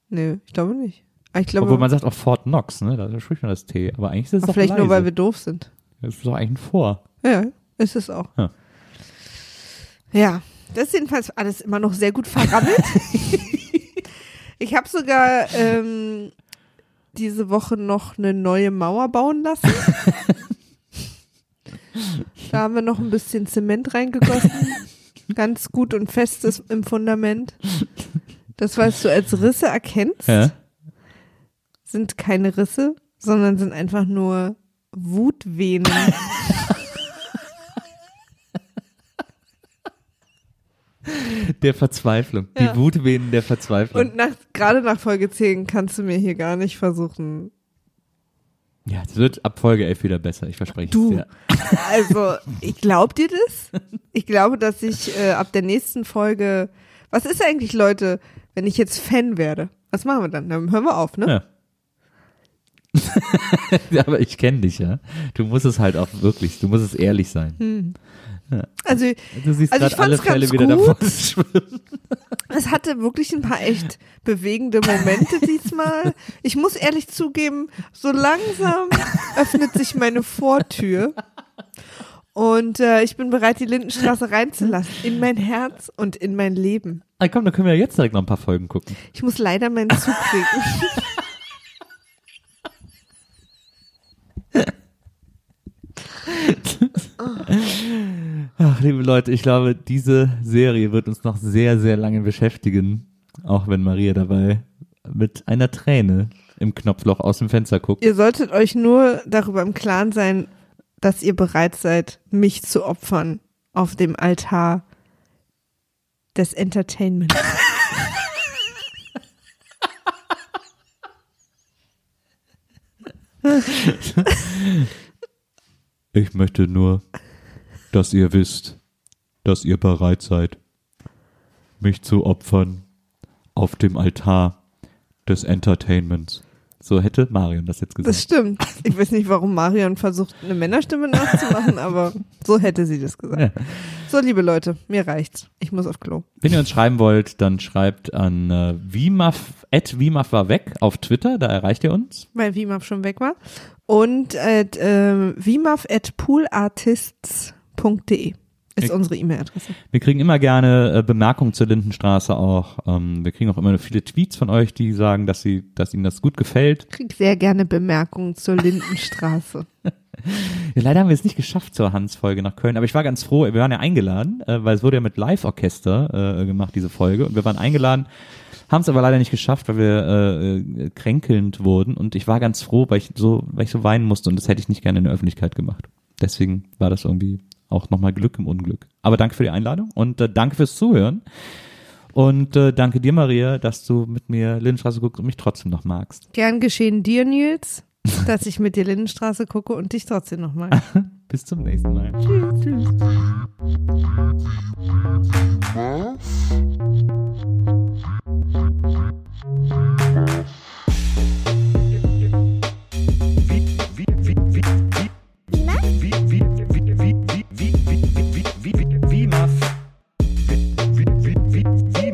Nö, ich glaube nicht. Aber ich glaube, Obwohl man sagt auch Fort Knox, ne? Da spricht man das T. Aber eigentlich ist es doch vielleicht leise. nur, weil wir doof sind. Das ist doch eigentlich ein Vor. Ja, ist es auch. Ja. Ja, das ist jedenfalls alles immer noch sehr gut verrammelt. ich habe sogar ähm, diese Woche noch eine neue Mauer bauen lassen. da haben wir noch ein bisschen Zement reingegossen. Ganz gut und festes im Fundament. Das, was du als Risse erkennst, Ja? sind keine Risse, sondern sind einfach nur Wutvenen. Der Verzweiflung. Ja. Die Wutwehen der Verzweiflung. Und nach, gerade nach Folge 10 kannst du mir hier gar nicht versuchen. ja, es wird ab Folge 11 wieder besser, ich verspreche Du. es dir. Also, ich glaub dir das. Ich glaube, dass ich äh, ab der nächsten Folge. Was ist eigentlich, Leute, wenn ich jetzt Fan werde? Was machen wir dann? Dann hören wir auf, ne? Ja. ja, aber ich kenne dich, ja. Du musst es halt auch wirklich, du musst es ehrlich sein. Also, Du siehst Also ich alle fand's ganz wieder gut. davon schwimmen. es hatte wirklich ein paar echt bewegende Momente diesmal. Ich muss ehrlich zugeben, so langsam öffnet sich meine Vortür. Und äh, ich bin bereit, die Lindenstraße reinzulassen. In mein Herz und in mein Leben. Ah, komm, dann können wir ja jetzt direkt noch ein paar Folgen gucken. Ich muss leider meinen Zug kriegen. Ach, liebe Leute, ich glaube, diese Serie wird uns noch sehr, sehr lange beschäftigen. Auch wenn Maria dabei mit einer Träne im Knopfloch aus dem Fenster guckt. Ihr solltet euch nur darüber im Klaren sein, dass ihr bereit seid, mich zu opfern auf dem Altar des Entertainment. Ich möchte nur, dass ihr wisst, dass ihr bereit seid, mich zu opfern auf dem Altar des Entertainments. So hätte Marion das jetzt gesagt. Das stimmt. Ich weiß nicht, warum Marion versucht, eine Männerstimme nachzumachen, aber so hätte sie das gesagt. Ja. So, liebe Leute, mir reicht's. Ich muss auf Klo. Wenn ihr uns schreiben wollt, dann schreibt an äh, Wimaf, at Wimaf war weg auf Twitter, da erreicht ihr uns. Weil Wimaf schon weg war. Und at, äh, wimaf at poolartists.de ist Ich- unsere E-Mail-Adresse. Wir kriegen immer gerne äh, Bemerkungen zur Lindenstraße auch. Ähm, wir kriegen auch immer viele Tweets von euch, die sagen, dass sie, dass ihnen das gut gefällt. Krieg sehr gerne Bemerkungen zur Lindenstraße. Ja, leider haben wir es nicht geschafft zur Hans-Folge nach Köln, aber ich war ganz froh, wir waren ja eingeladen, äh, weil es wurde ja mit Live-Orchester äh, gemacht, diese Folge, und wir waren eingeladen, haben es aber leider nicht geschafft, weil wir äh, kränkelnd wurden und ich war ganz froh, weil ich so, weil ich so weinen musste und das hätte ich nicht gerne in der Öffentlichkeit gemacht. Deswegen war das irgendwie auch nochmal Glück im Unglück. Aber danke für die Einladung und äh, danke fürs Zuhören. Und äh, danke dir, Maria, dass du mit mir Lindenstraße guckst und mich trotzdem noch magst. Gern geschehen dir, Nils, dass ich mit dir Lindenstraße gucke und dich trotzdem noch mag. Bis zum nächsten Mal. Tschüss. Tschüss. Was?